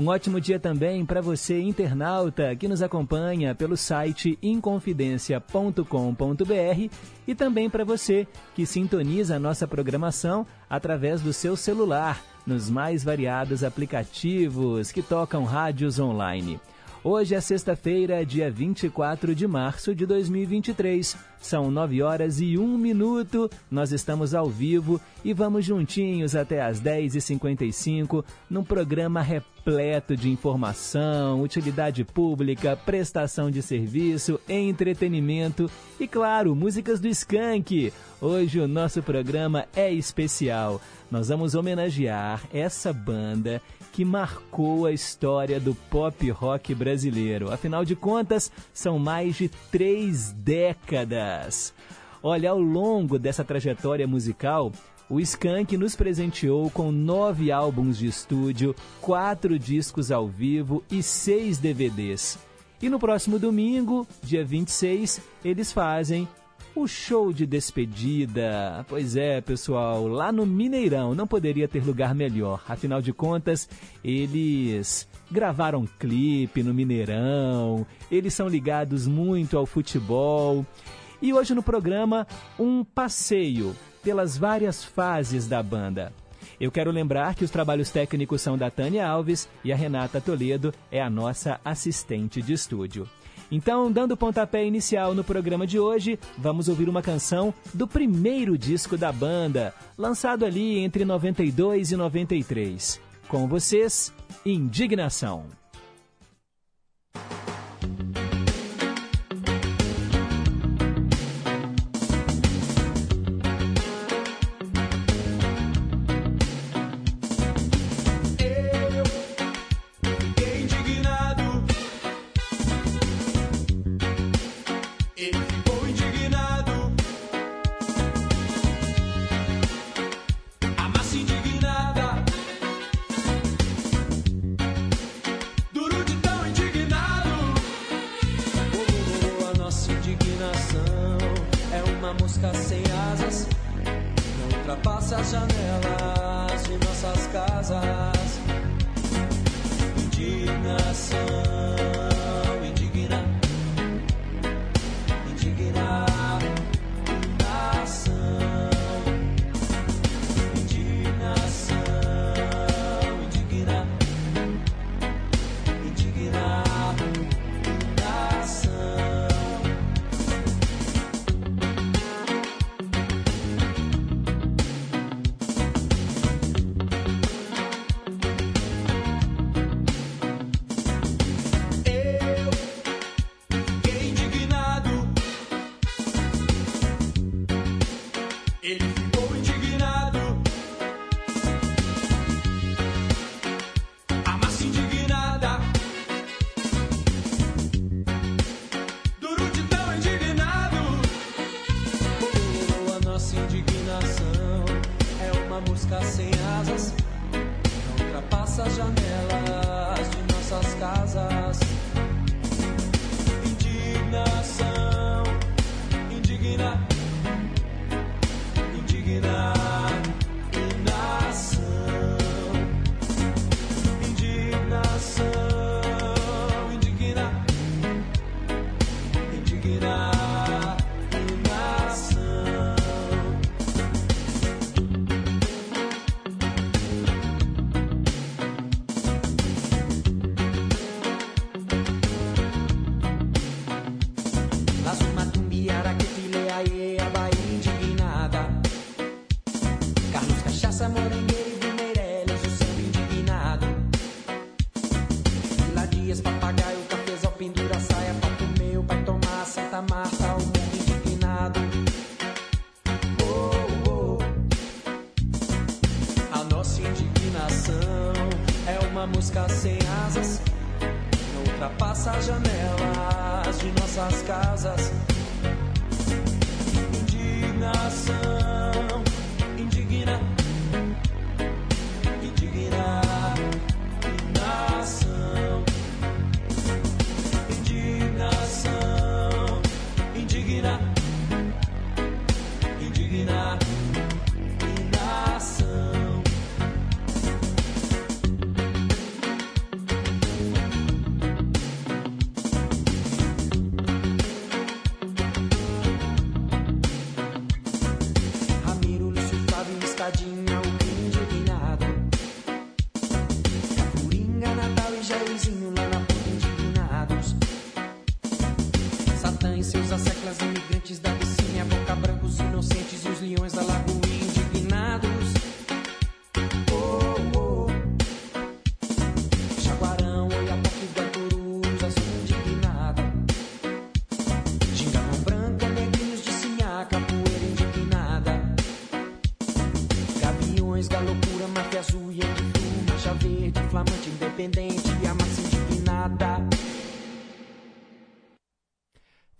Um ótimo dia também para você, internauta, que nos acompanha pelo site inconfidencia.com.br e também para você que sintoniza a nossa programação através do seu celular nos mais variados aplicativos que tocam rádios online. Hoje é sexta-feira, dia 24 de março de 2023. São 9 horas e 1 minuto. Nós estamos ao vivo e vamos juntinhos até às 10h55 num programa repleto de informação, utilidade pública, prestação de serviço, entretenimento e, claro, músicas do Skank. Hoje o nosso programa é especial. Nós vamos homenagear essa banda que marcou a história do pop rock brasileiro. Afinal de contas, são mais de três décadas. Olha, ao longo dessa trajetória musical, o Skank nos presenteou com nove álbuns de estúdio, quatro discos ao vivo e seis DVDs. E no próximo domingo, dia 26, eles fazem o show de despedida. Pois é, pessoal, lá no Mineirão não poderia ter lugar melhor. Afinal de contas, eles gravaram clipe no Mineirão, eles são ligados muito ao futebol. E hoje no programa, um passeio pelas várias fases da banda. Eu quero lembrar que os trabalhos técnicos são da Tânia Alves e a Renata Toledo é a nossa assistente de estúdio. Então, dando pontapé inicial no programa de hoje, vamos ouvir uma canção do primeiro disco da banda, lançado ali entre 92 e 93. Com vocês, Indignação. na janela.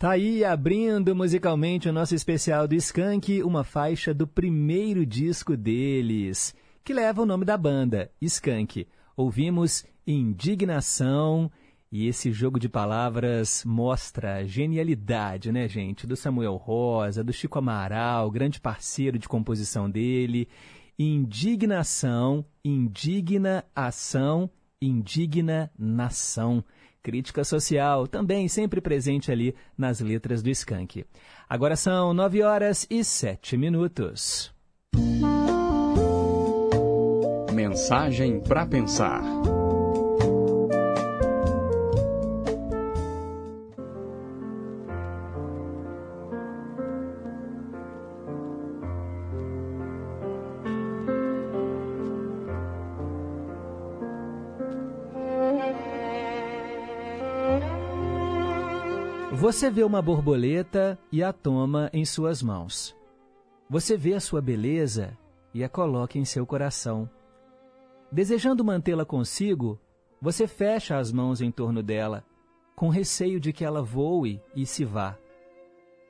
Tá aí abrindo musicalmente o nosso especial do Skank, uma faixa do primeiro disco deles, que leva o nome da banda, Skank. Ouvimos Indignação e esse jogo de palavras mostra a genialidade, né, gente, do Samuel Rosa, do Chico Amaral, grande parceiro de composição dele. Indignação, indigna ação, indigna nação crítica social, também sempre presente ali nas letras do Skank. Agora são nove horas e sete minutos. Mensagem para pensar. Você vê uma borboleta e a toma em suas mãos. Você vê a sua beleza e a coloca em seu coração. Desejando mantê-la consigo, você fecha as mãos em torno dela, com receio de que ela voe e se vá.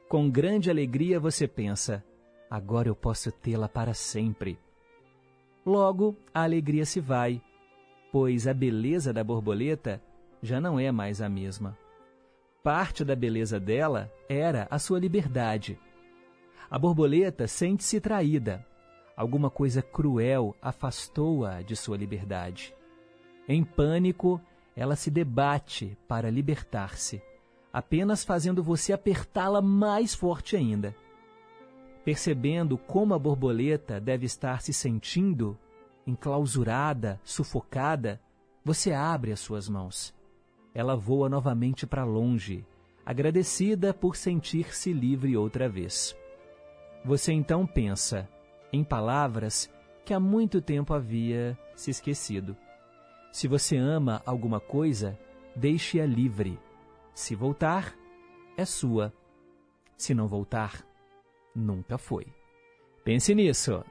Com grande alegria você pensa: agora eu posso tê-la para sempre. Logo, a alegria se vai, pois a beleza da borboleta já não é mais a mesma. Parte da beleza dela era a sua liberdade. A borboleta sente-se traída. Alguma coisa cruel afastou-a de sua liberdade. Em pânico, ela se debate para libertar-se, apenas fazendo você apertá-la mais forte ainda. Percebendo como a borboleta deve estar se sentindo, enclausurada, sufocada, você abre as suas mãos ela voa novamente para longe, agradecida por sentir-se livre outra vez. Você então pensa em palavras que há muito tempo havia se esquecido. Se você ama alguma coisa, deixe-a livre. Se voltar, é sua. Se não voltar, nunca foi. Pense nisso.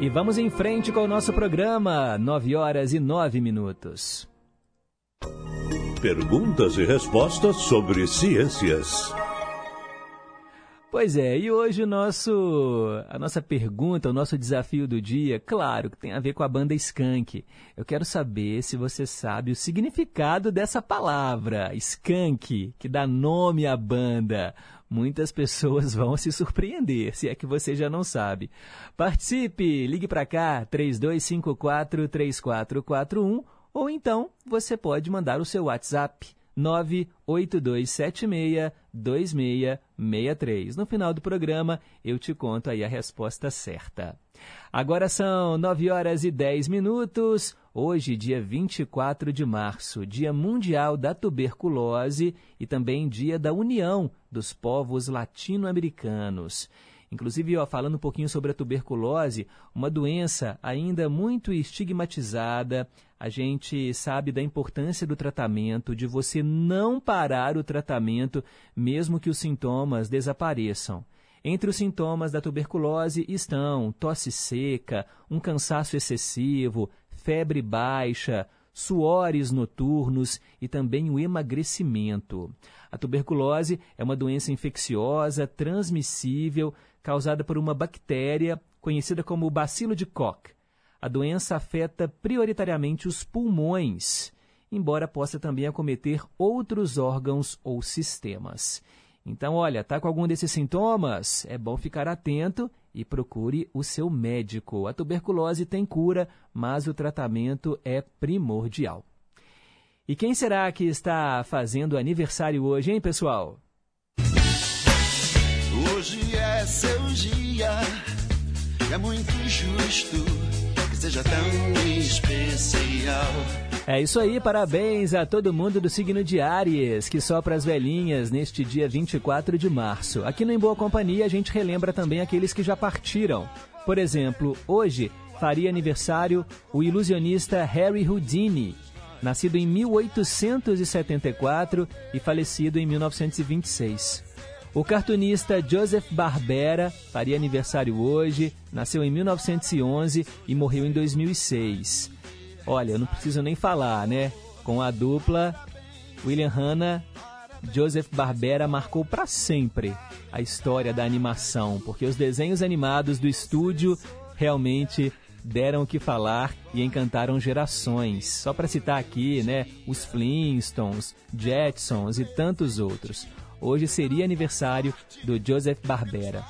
E vamos em frente com o nosso programa, 9 horas e 9 minutos. Perguntas e respostas sobre ciências. Pois é, e hoje o nosso, a nossa pergunta, o nosso desafio do dia, claro que tem a ver com a banda Skank. Eu quero saber se você sabe o significado dessa palavra, Skank, que dá nome à banda muitas pessoas vão se surpreender, se é que você já não sabe. Participe, ligue para cá, 3254-3441, ou então você pode mandar o seu WhatsApp, 982762663. No final do programa, eu te conto aí a resposta certa. Agora são 9 horas e 10 minutos. Hoje, dia 24 de março, Dia Mundial da Tuberculose e também Dia da União dos Povos Latino-Americanos. Inclusive, ó, falando um pouquinho sobre a tuberculose, uma doença ainda muito estigmatizada, a gente sabe da importância do tratamento, de você não parar o tratamento mesmo que os sintomas desapareçam. Entre os sintomas da tuberculose estão tosse seca, um cansaço excessivo, febre baixa, suores noturnos e também o emagrecimento. A tuberculose é uma doença infecciosa, transmissível, causada por uma bactéria conhecida como bacilo de Koch. A doença afeta prioritariamente os pulmões, embora possa também acometer outros órgãos ou sistemas. Então, olha, tá com algum desses sintomas? É bom ficar atento e procure o seu médico. A tuberculose tem cura, mas o tratamento é primordial. E quem será que está fazendo aniversário hoje, hein, pessoal? Hoje é seu dia, é muito justo que seja tão especial. É isso aí, parabéns a todo mundo do signo de Áries, que sopra as velhinhas neste dia 24 de março. Aqui no Em Boa Companhia a gente relembra também aqueles que já partiram. Por exemplo, hoje faria aniversário o ilusionista Harry Houdini, nascido em 1874 e falecido em 1926. O cartunista Joseph Barbera faria aniversário hoje, nasceu em 1911 e morreu em 2006. Olha, eu não preciso nem falar, né? Com a dupla William Hanna, Joseph Barbera marcou para sempre a história da animação, porque os desenhos animados do estúdio realmente deram o que falar e encantaram gerações. Só para citar aqui, né, os Flintstones, Jetsons e tantos outros. Hoje seria aniversário do Joseph Barbera.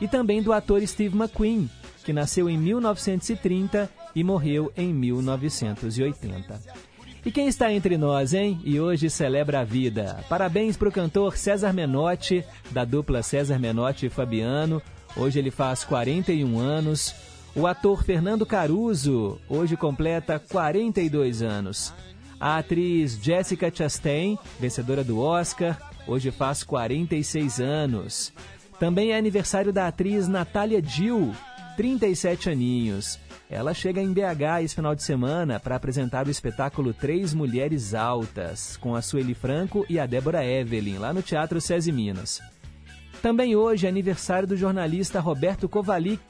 E também do ator Steve McQueen, que nasceu em 1930 e morreu em 1980. E quem está entre nós, hein? E hoje celebra a vida. Parabéns para o cantor César Menotti, da dupla César Menotti e Fabiano. Hoje ele faz 41 anos. O ator Fernando Caruso, hoje completa 42 anos. A atriz Jessica Chastain, vencedora do Oscar, hoje faz 46 anos. Também é aniversário da atriz Natália Dill, 37 aninhos. Ela chega em BH esse final de semana para apresentar o espetáculo Três Mulheres Altas, com a Sueli Franco e a Débora Evelyn, lá no Teatro SESI Minas. Também hoje é aniversário do jornalista Roberto Kovalik.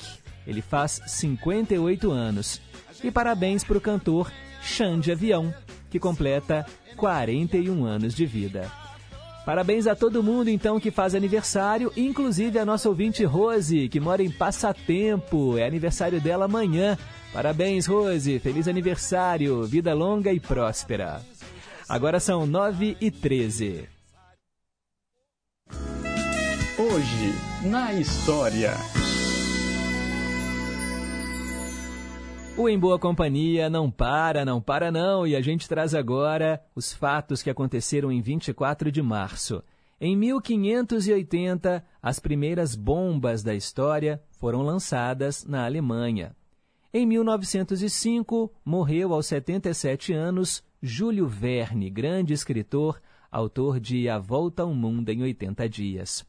Ele faz 58 anos. E parabéns para o cantor Xande Avião, que completa 41 anos de vida. Parabéns a todo mundo então que faz aniversário, inclusive a nossa ouvinte Rose, que mora em Passatempo. É aniversário dela amanhã. Parabéns, Rose. Feliz aniversário. Vida longa e próspera. Agora são 9 e 13. Hoje, na história. O Em Boa Companhia não para, não para não, e a gente traz agora os fatos que aconteceram em 24 de março. Em 1580, as primeiras bombas da história foram lançadas na Alemanha. Em 1905, morreu aos 77 anos Júlio Verne, grande escritor, autor de A Volta ao Mundo em 80 Dias.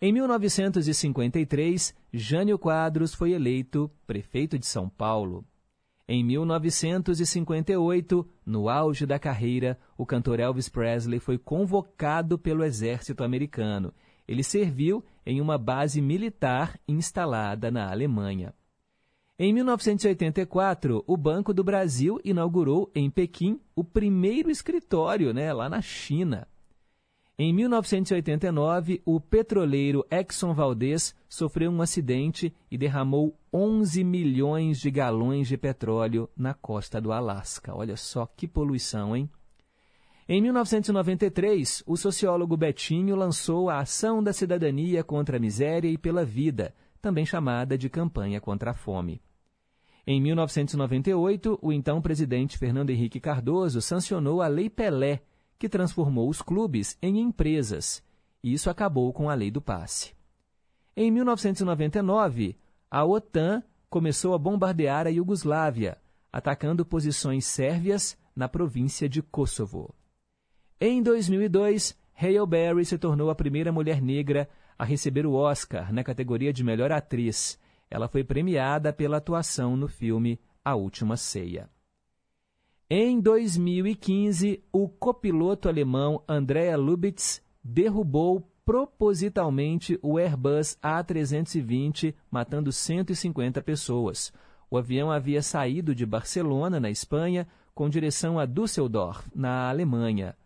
Em 1953, Jânio Quadros foi eleito prefeito de São Paulo. Em 1958, no auge da carreira, o cantor Elvis Presley foi convocado pelo exército americano. Ele serviu em uma base militar instalada na Alemanha. Em 1984, o Banco do Brasil inaugurou em Pequim o primeiro escritório, né, lá na China. Em 1989, o petroleiro Exxon Valdez sofreu um acidente e derramou 11 milhões de galões de petróleo na costa do Alasca. Olha só que poluição, hein? Em 1993, o sociólogo Betinho lançou a Ação da Cidadania contra a Miséria e pela Vida, também chamada de Campanha contra a Fome. Em 1998, o então presidente Fernando Henrique Cardoso sancionou a Lei Pelé, que transformou os clubes em empresas, e isso acabou com a lei do passe. Em 1999, a OTAN começou a bombardear a Iugoslávia, atacando posições sérvias na província de Kosovo. Em 2002, Hale Berry se tornou a primeira mulher negra a receber o Oscar na categoria de melhor atriz. Ela foi premiada pela atuação no filme A Última Ceia. Em 2015, o copiloto alemão Andrea Lubitz derrubou propositalmente o Airbus A320, matando 150 pessoas. O avião havia saído de Barcelona, na Espanha, com direção a Düsseldorf, na Alemanha.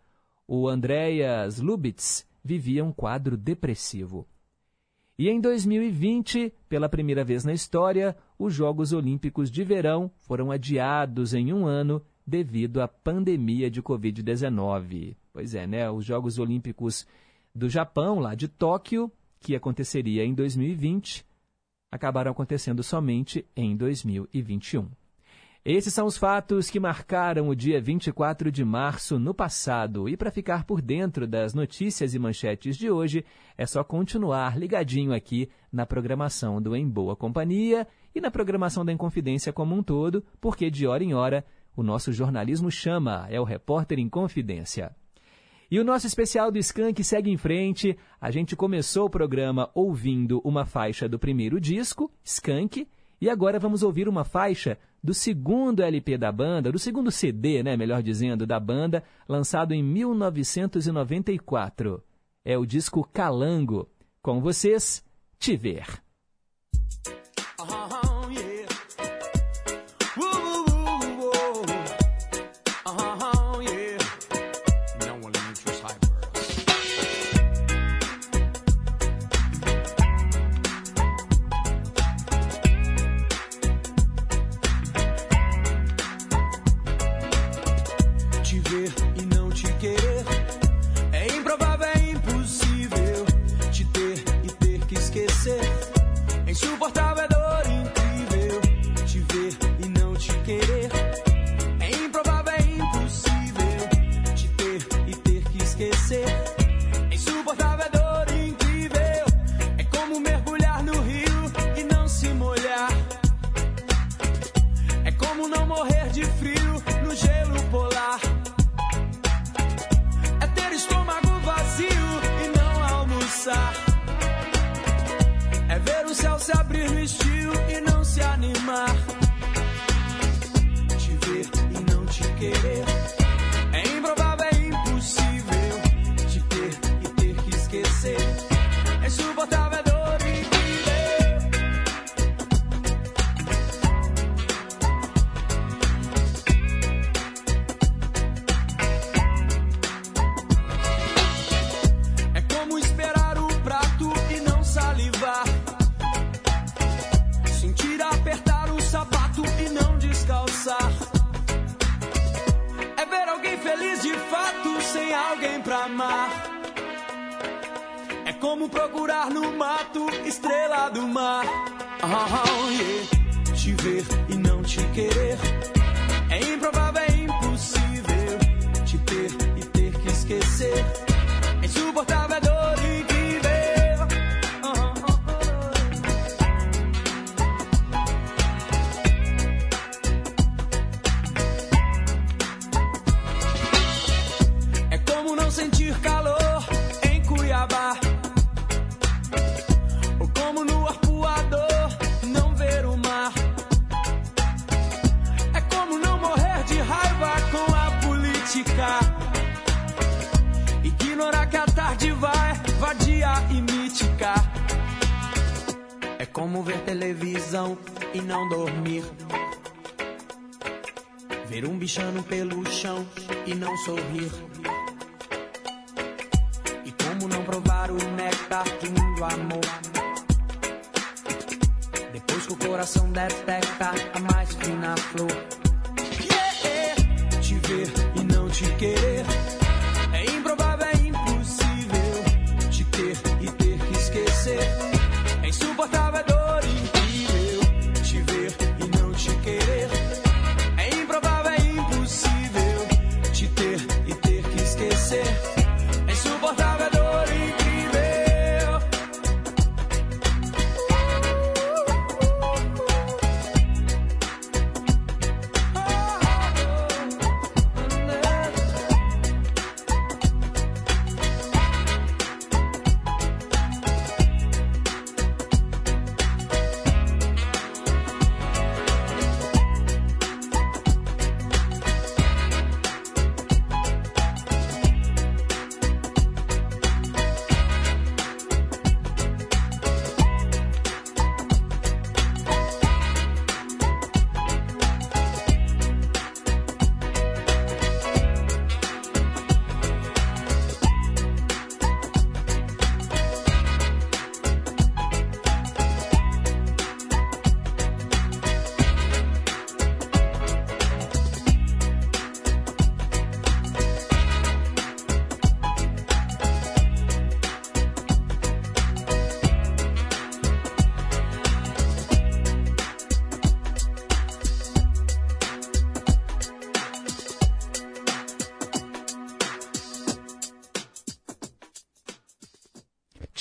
O Andreas Lubitz vivia um quadro depressivo. E em 2020, pela primeira vez na história, os Jogos Olímpicos de Verão foram adiados em um ano devido à pandemia de Covid-19. Pois é, né? Os Jogos Olímpicos do Japão, lá de Tóquio, que aconteceria em 2020, acabaram acontecendo somente em 2021. Esses são os fatos que marcaram o dia 24 de março no passado. E para ficar por dentro das notícias e manchetes de hoje, é só continuar ligadinho aqui na programação do Em Boa Companhia e na programação da Inconfidência como um todo, porque de hora em hora o nosso jornalismo chama, é o Repórter em Confidência. E o nosso especial do Skank segue em frente. A gente começou o programa ouvindo uma faixa do primeiro disco, Skank, e agora vamos ouvir uma faixa do segundo LP da banda, do segundo CD, né, melhor dizendo, da banda, lançado em 1994. É o disco Calango. Com vocês, Te Ver. My. como procurar no mato estrela do mar. Ah, ah, oh, yeah. Te ver e não te querer é improvável, é impossível. Te ter e ter que esquecer é insuportável. É vadia e mítica. É como ver televisão e não dormir. Ver um bichano pelo chão e não sorrir. E como não provar o néctar do amor? Depois que o coração detecta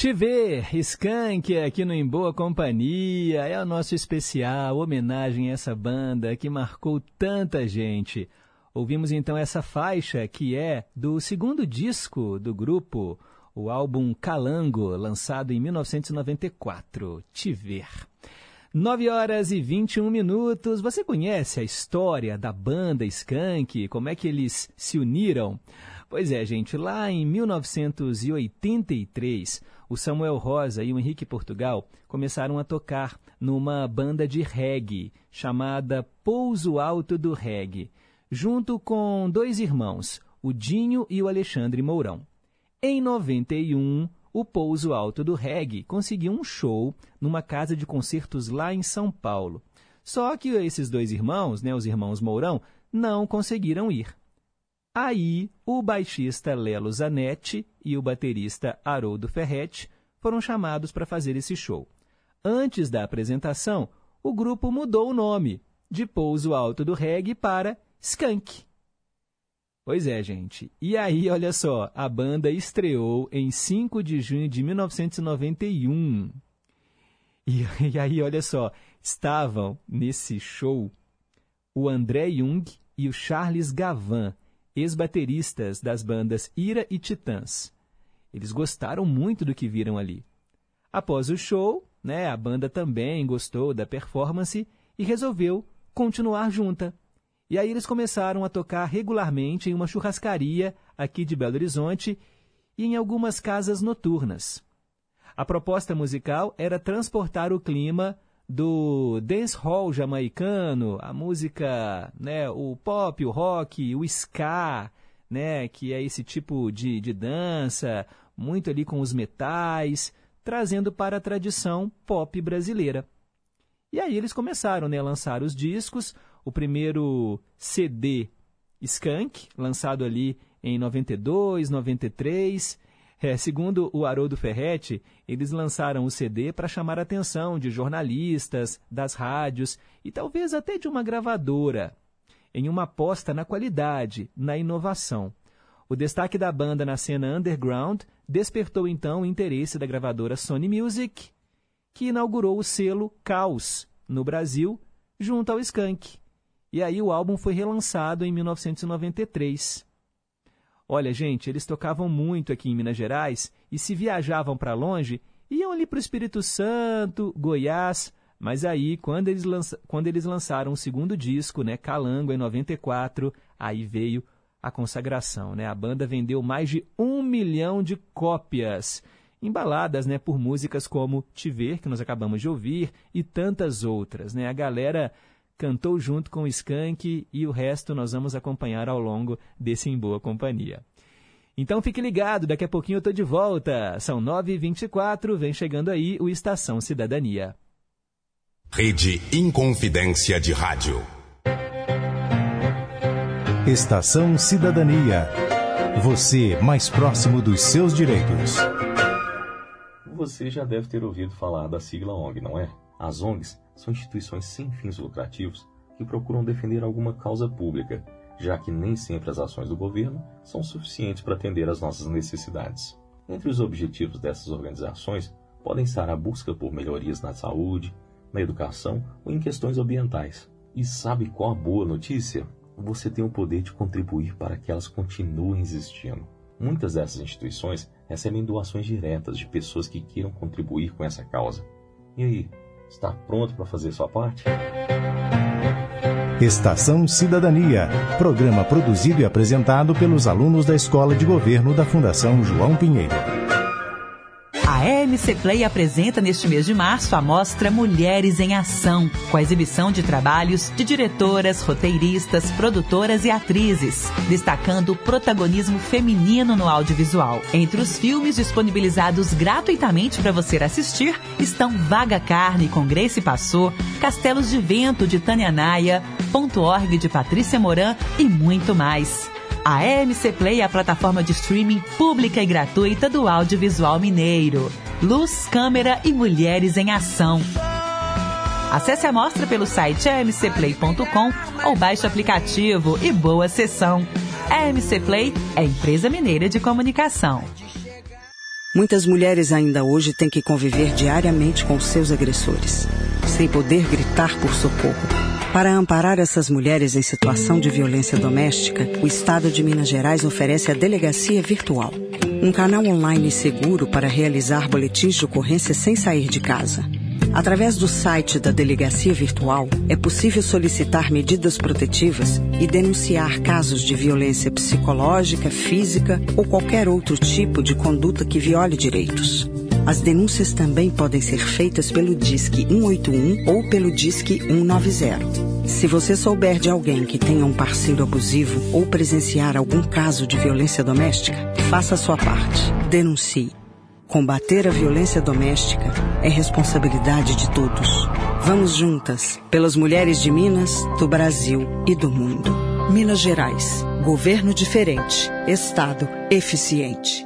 Te ver, Skank, aqui no Em Boa Companhia, é o nosso especial, homenagem a essa banda que marcou tanta gente. Ouvimos então essa faixa que é do segundo disco do grupo, o álbum Calango, lançado em 1994, Te Ver. 9 horas e 21 minutos. Você conhece a história da banda Skank? Como é que eles se uniram? Pois é, gente, lá em 1983, o Samuel Rosa e o Henrique Portugal começaram a tocar numa banda de reggae chamada Pouso Alto do Reggae, junto com dois irmãos, o Dinho e o Alexandre Mourão. Em 91, o Pouso Alto do Reggae conseguiu um show numa casa de concertos lá em São Paulo. Só que esses dois irmãos, né, os irmãos Mourão, não conseguiram ir. Aí, o baixista Lelo Zanetti e o baterista Haroldo Ferretti foram chamados para fazer esse show. Antes da apresentação, o grupo mudou o nome de Pouso Alto do Reggae para Skunk. Pois é, gente. E aí, olha só, a banda estreou em 5 de junho de 1991. E, e aí, olha só, estavam nesse show o André Jung e o Charles Gavan, ex-bateristas das bandas Ira e Titãs. Eles gostaram muito do que viram ali. Após o show, né, a banda também gostou da performance e resolveu continuar junta. E aí eles começaram a tocar regularmente em uma churrascaria aqui de Belo Horizonte e em algumas casas noturnas. A proposta musical era transportar o clima do dancehall jamaicano, a música, né, o pop, o rock, o ska, né, que é esse tipo de, de dança, muito ali com os metais, trazendo para a tradição pop brasileira. E aí eles começaram né, a lançar os discos, o primeiro CD Skunk, lançado ali em 92, 93, é, segundo o Haroldo Ferretti, eles lançaram o CD para chamar a atenção de jornalistas, das rádios e talvez até de uma gravadora, em uma aposta na qualidade, na inovação. O destaque da banda na cena underground despertou então o interesse da gravadora Sony Music, que inaugurou o selo Caos no Brasil, junto ao Skank. E aí o álbum foi relançado em 1993. Olha, gente, eles tocavam muito aqui em Minas Gerais e se viajavam para longe, iam ali para o Espírito Santo, Goiás, mas aí, quando eles, lança... quando eles lançaram o segundo disco, né, Calango, em 94, aí veio a consagração. Né? A banda vendeu mais de um milhão de cópias, embaladas né, por músicas como Te Ver, que nós acabamos de ouvir, e tantas outras. Né? A galera cantou junto com o Skank e o resto nós vamos acompanhar ao longo desse Em Boa Companhia. Então fique ligado, daqui a pouquinho eu estou de volta. São 9h24, vem chegando aí o Estação Cidadania. Rede Inconfidência de Rádio. Estação Cidadania. Você mais próximo dos seus direitos. Você já deve ter ouvido falar da sigla ONG, não é? As ONGs são instituições sem fins lucrativos que procuram defender alguma causa pública, já que nem sempre as ações do governo são suficientes para atender às nossas necessidades. Entre os objetivos dessas organizações podem estar a busca por melhorias na saúde, na educação ou em questões ambientais. E sabe qual a boa notícia? Você tem o poder de contribuir para que elas continuem existindo. Muitas dessas instituições recebem doações diretas de pessoas que queiram contribuir com essa causa. E aí, Está pronto para fazer sua parte? Estação Cidadania, programa produzido e apresentado pelos alunos da Escola de Governo da Fundação João Pinheiro. A EMC Play apresenta neste mês de março a mostra Mulheres em Ação, com a exibição de trabalhos de diretoras, roteiristas, produtoras e atrizes, destacando o protagonismo feminino no audiovisual. Entre os filmes disponibilizados gratuitamente para você assistir estão Vaga Carne com Grace Passou, Castelos de Vento de Tânia Naia, Ponto Org de Patrícia Moran e muito mais. A EMC Play é a plataforma de streaming pública e gratuita do audiovisual mineiro. Luz, câmera e mulheres em ação. Acesse a mostra pelo site emcplay.com ou baixe o aplicativo e boa sessão. A EMC Play é empresa mineira de comunicação. Muitas mulheres ainda hoje têm que conviver diariamente com seus agressores, sem poder gritar por socorro. Para amparar essas mulheres em situação de violência doméstica, o Estado de Minas Gerais oferece a Delegacia Virtual, um canal online seguro para realizar boletins de ocorrência sem sair de casa. Através do site da Delegacia Virtual, é possível solicitar medidas protetivas e denunciar casos de violência psicológica, física ou qualquer outro tipo de conduta que viole direitos. As denúncias também podem ser feitas pelo Disque 181 ou pelo Disque 190. Se você souber de alguém que tenha um parceiro abusivo ou presenciar algum caso de violência doméstica, faça a sua parte. Denuncie. Combater a violência doméstica é responsabilidade de todos. Vamos juntas, pelas mulheres de Minas, do Brasil e do mundo. Minas Gerais. Governo diferente. Estado eficiente.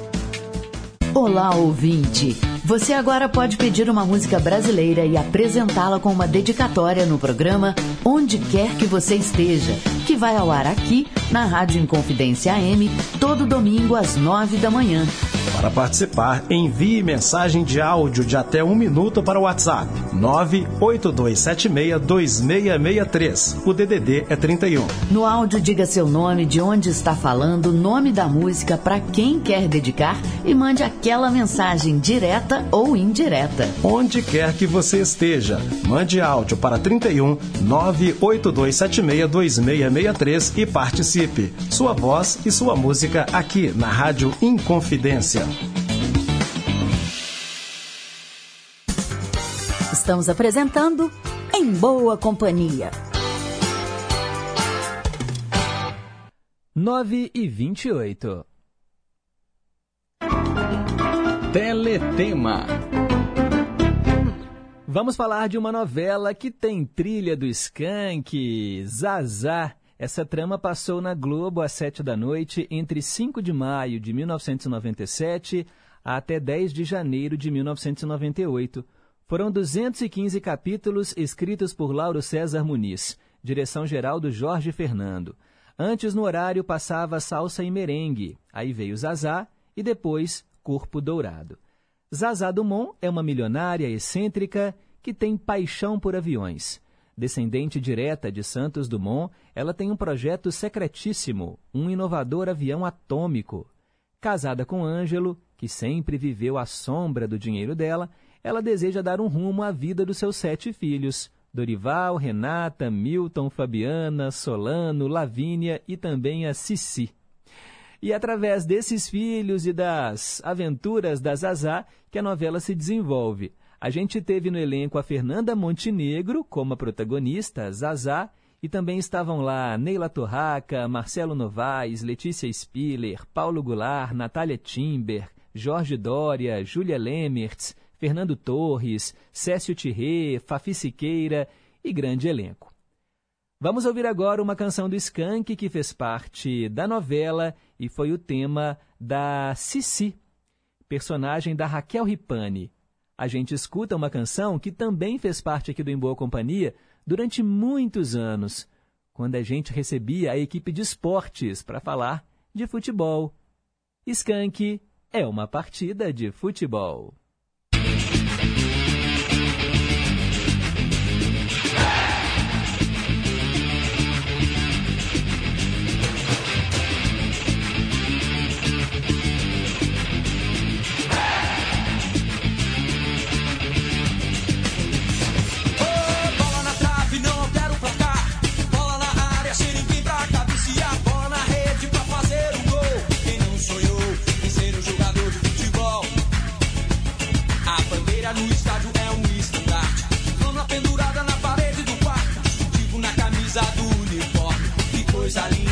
Olá, ouvinte! Você agora pode pedir uma música brasileira e apresentá-la com uma dedicatória no programa Onde Quer Que Você Esteja, que vai ao ar aqui na Rádio Inconfidência AM todo domingo às nove da manhã. Para participar, envie mensagem de áudio de até um minuto para o WhatsApp 982762663. O DDD é 31. No áudio, diga seu nome, de onde está falando, nome da música para quem quer dedicar e mande aquela mensagem direta ou indireta. Onde quer que você esteja, mande áudio para 31 982762663 e participe. Sua voz e sua música aqui na Rádio Inconfidência. Estamos apresentando Em Boa Companhia. 9 e 28. Teletema. Vamos falar de uma novela que tem trilha do Skank, Zazá. Essa trama passou na Globo às sete da noite entre 5 de maio de 1997 até 10 de janeiro de 1998. Foram 215 capítulos escritos por Lauro César Muniz, direção-geral do Jorge Fernando. Antes, no horário, passava Salsa e Merengue, aí veio Zazá e depois Corpo Dourado. Zazá Dumont é uma milionária excêntrica que tem paixão por aviões. Descendente direta de Santos Dumont, ela tem um projeto secretíssimo, um inovador avião atômico. Casada com Ângelo, que sempre viveu à sombra do dinheiro dela, ela deseja dar um rumo à vida dos seus sete filhos: Dorival, Renata, Milton, Fabiana, Solano, Lavínia e também a Cici. E através desses filhos e das aventuras da Zazá que a novela se desenvolve. A gente teve no elenco a Fernanda Montenegro como a protagonista, Zazá, e também estavam lá Neila Torraca, Marcelo Novaes, Letícia Spiller, Paulo Goulart, Natália Timber, Jorge Dória, Júlia Lemertz, Fernando Torres, Cécio Tirré, Fafi Siqueira e grande elenco. Vamos ouvir agora uma canção do Skank que fez parte da novela e foi o tema da Cici, personagem da Raquel Ripani. A gente escuta uma canção que também fez parte aqui do Em Boa Companhia durante muitos anos, quando a gente recebia a equipe de esportes para falar de futebol. Skank é uma partida de futebol.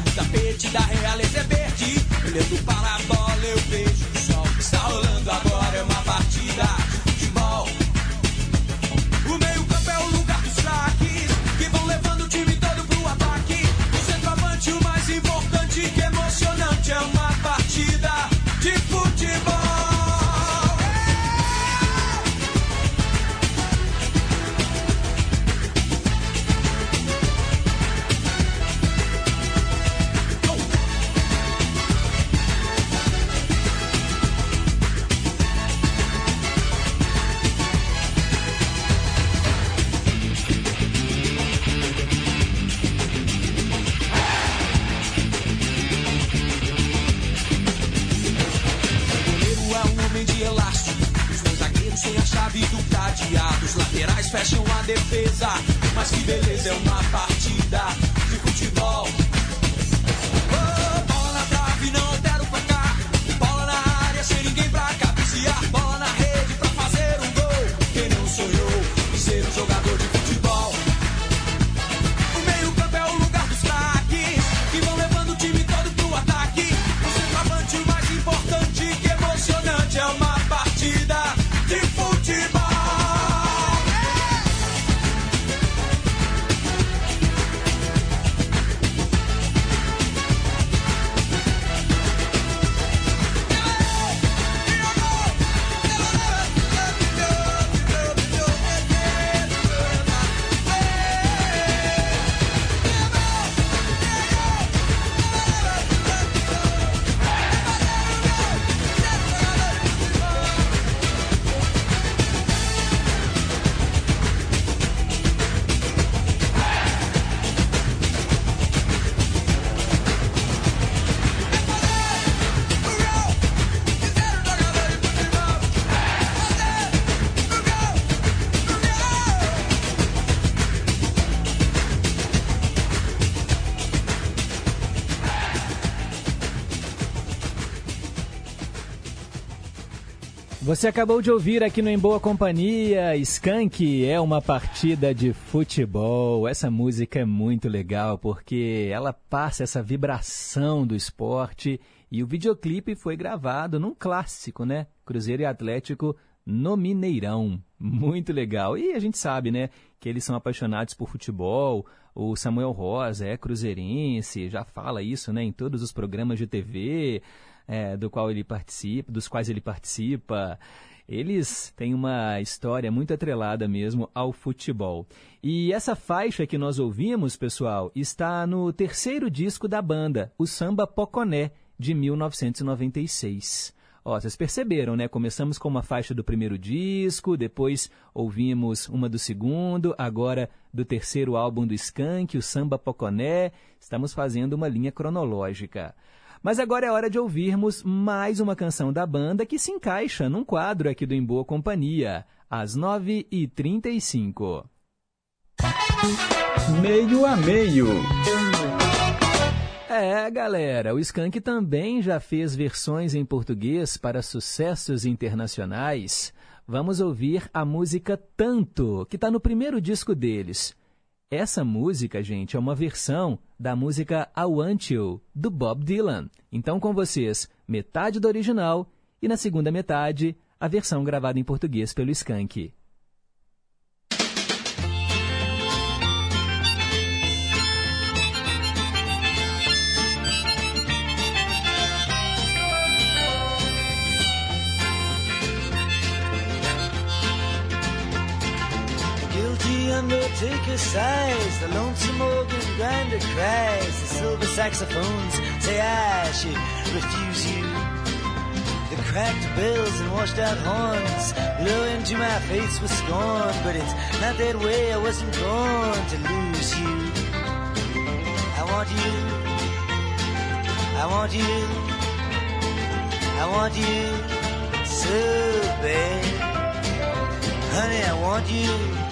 O tapete da realeza é verde. Olhando para a bola, eu vejo o sol está rolando agora. Você acabou de ouvir aqui no Em Boa Companhia, Skank é uma partida de futebol. Essa música é muito legal porque ela passa essa vibração do esporte e o videoclipe foi gravado num clássico, né? Cruzeiro e Atlético no Mineirão. Muito legal. E a gente sabe, né, que eles são apaixonados por futebol. O Samuel Rosa é cruzeirense, já fala isso, né, em todos os programas de TV é, do qual ele participa, dos quais ele participa. Eles têm uma história muito atrelada mesmo ao futebol. E essa faixa que nós ouvimos, pessoal, está no terceiro disco da banda, o Samba Poconé, de 1996. Ó, vocês perceberam, né? Começamos com uma faixa do primeiro disco, depois ouvimos uma do segundo, agora do terceiro álbum do Skank, o Samba Poconé. Estamos fazendo uma linha cronológica. Mas agora é hora de ouvirmos mais uma canção da banda que se encaixa num quadro aqui do Em Boa Companhia, às 9h35. Meio a meio. É, galera, o Skank também já fez versões em português para sucessos internacionais. Vamos ouvir a música Tanto, que está no primeiro disco deles. Essa música, gente, é uma versão da música I Want You, do Bob Dylan. Então, com vocês, metade do original e na segunda metade, a versão gravada em português pelo Skank. Undertaker sighs, the lonesome organ grinder cries, the silver saxophones say I should refuse you. The cracked bells and washed out horns blow into my face with scorn, but it's not that way, I wasn't born to lose you. I want you, I want you, I want you so bad. Honey, I want you.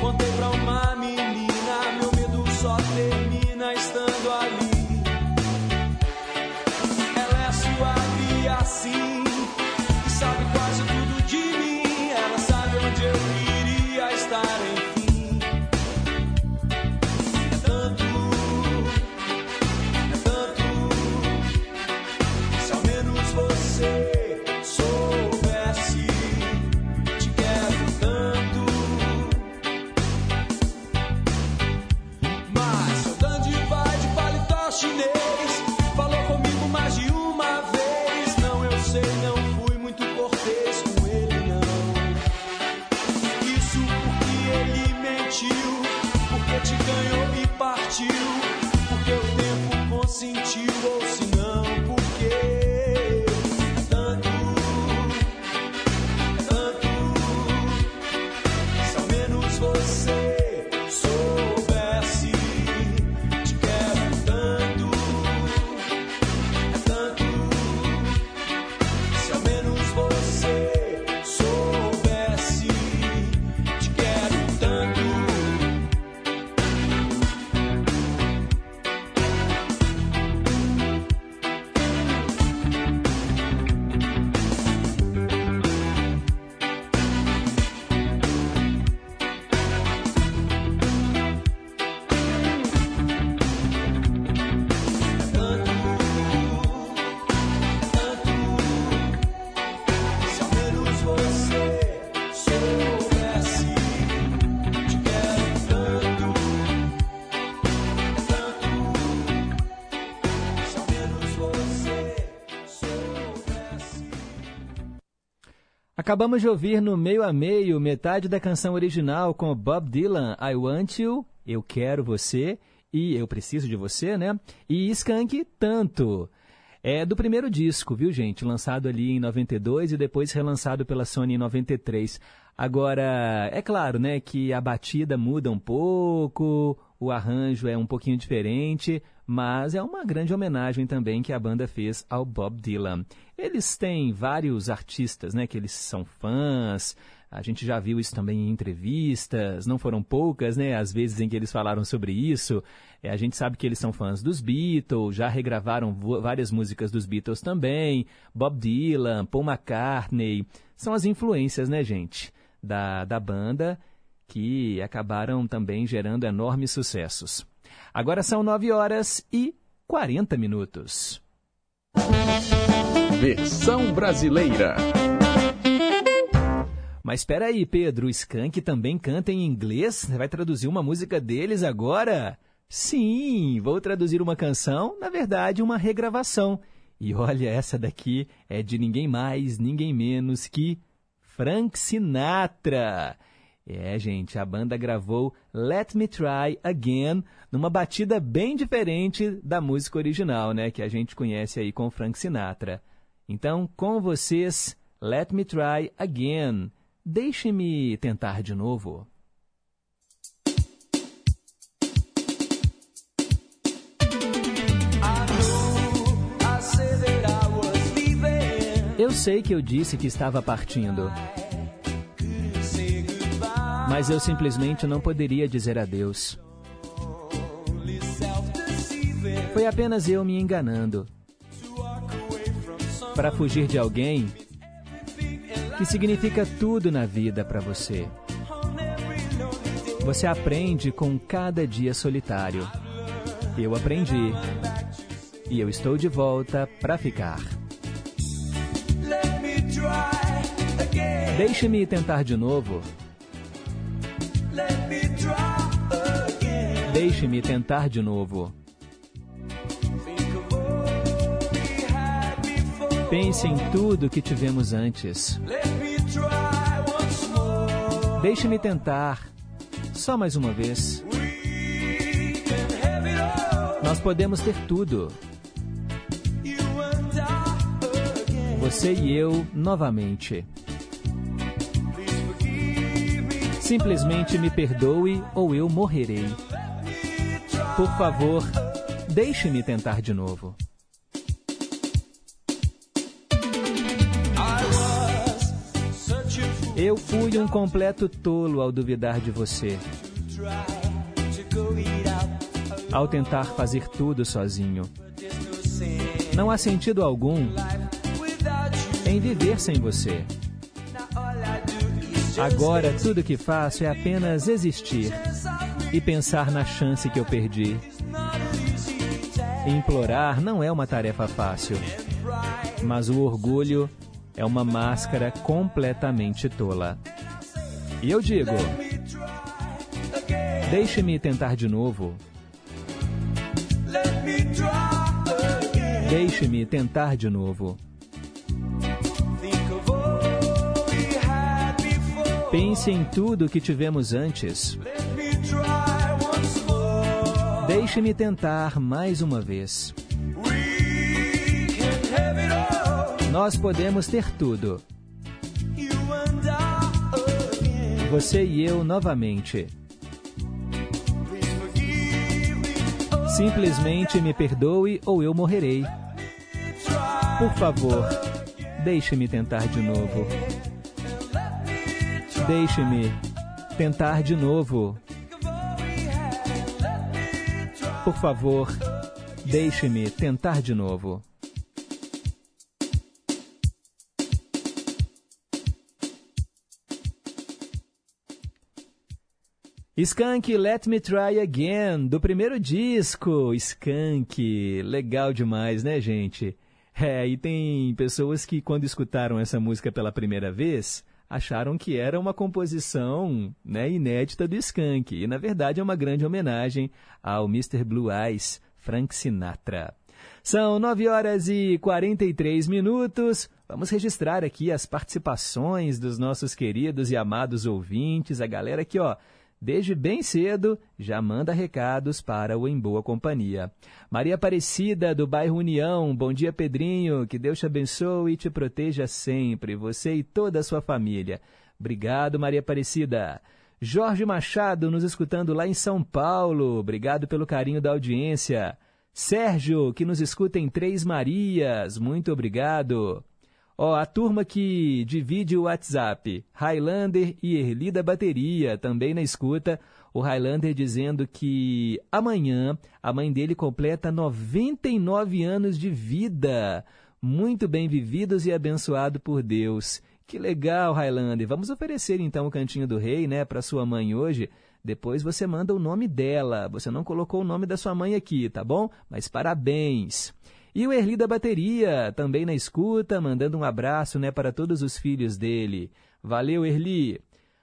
poder Acabamos de ouvir no meio a meio metade da canção original com Bob Dylan, I Want You, Eu Quero Você e Eu Preciso de Você, né? E Skank Tanto. É do primeiro disco, viu, gente? Lançado ali em 92 e depois relançado pela Sony em 93. Agora, é claro, né, que a batida muda um pouco, o arranjo é um pouquinho diferente, mas é uma grande homenagem também que a banda fez ao Bob Dylan. Eles têm vários artistas, né, que eles são fãs. A gente já viu isso também em entrevistas, não foram poucas, né, as vezes em que eles falaram sobre isso. É, a gente sabe que eles são fãs dos Beatles, já regravaram várias músicas dos Beatles também, Bob Dylan, Paul McCartney. São as influências, né, gente, da, da banda que acabaram também gerando enormes sucessos. Agora são 9 horas e 40 minutos. Versão brasileira. Mas espera aí, Pedro, o Skank também canta em inglês? Você vai traduzir uma música deles agora? Sim, vou traduzir uma canção, na verdade, uma regravação. E olha, essa daqui é de ninguém mais, ninguém menos que Frank Sinatra. É, gente, a banda gravou Let Me Try Again numa batida bem diferente da música original, né, que a gente conhece aí com Frank Sinatra. Então, com vocês, Let Me Try Again. Deixe-me tentar de novo. Eu sei que eu disse que estava partindo, mas eu simplesmente não poderia dizer adeus. Foi apenas eu me enganando. Para fugir de alguém que significa tudo na vida para você. Você aprende com cada dia solitário. Eu aprendi. E eu estou de volta para ficar. Deixe-me tentar de novo. Deixe-me tentar de novo. Pense em tudo que tivemos antes. Deixe-me tentar, só mais uma vez. Nós podemos ter tudo. Você e eu novamente. Simplesmente me perdoe ou eu morrerei. Por favor, deixe-me tentar de novo. Eu fui um completo tolo ao duvidar de você. Ao tentar fazer tudo sozinho. Não há sentido algum em viver sem você. Agora tudo que faço é apenas existir e pensar na chance que eu perdi. Implorar não é uma tarefa fácil, mas o orgulho é uma máscara completamente tola. E eu digo: deixe-me tentar de novo. Deixe-me tentar de novo. Pense em tudo que tivemos antes. Deixe-me tentar mais uma vez. Nós podemos ter tudo. Você e eu novamente. Simplesmente me perdoe ou eu morrerei. Por favor, deixe-me tentar de novo. Deixe-me tentar de novo. Por favor, deixe-me tentar de novo. Skank Let Me Try Again, do primeiro disco, Skank. Legal demais, né, gente? É, e tem pessoas que, quando escutaram essa música pela primeira vez, acharam que era uma composição né, inédita do Skank. E, na verdade, é uma grande homenagem ao Mr. Blue Eyes, Frank Sinatra. São 9 horas e 43 minutos. Vamos registrar aqui as participações dos nossos queridos e amados ouvintes, a galera aqui, ó desde bem cedo, já manda recados para o Em Boa Companhia. Maria Aparecida, do bairro União, bom dia Pedrinho, que Deus te abençoe e te proteja sempre, você e toda a sua família. Obrigado, Maria Aparecida. Jorge Machado, nos escutando lá em São Paulo, obrigado pelo carinho da audiência. Sérgio, que nos escuta em Três Marias, muito obrigado. Ó, a turma que divide o WhatsApp, Highlander e Erli da Bateria, também na escuta. O Highlander dizendo que amanhã a mãe dele completa 99 anos de vida. Muito bem vividos e abençoado por Deus. Que legal, Highlander. Vamos oferecer então o Cantinho do Rei, né, para sua mãe hoje. Depois você manda o nome dela. Você não colocou o nome da sua mãe aqui, tá bom? Mas parabéns. E o Erli da Bateria, também na escuta, mandando um abraço né, para todos os filhos dele. Valeu, Erli!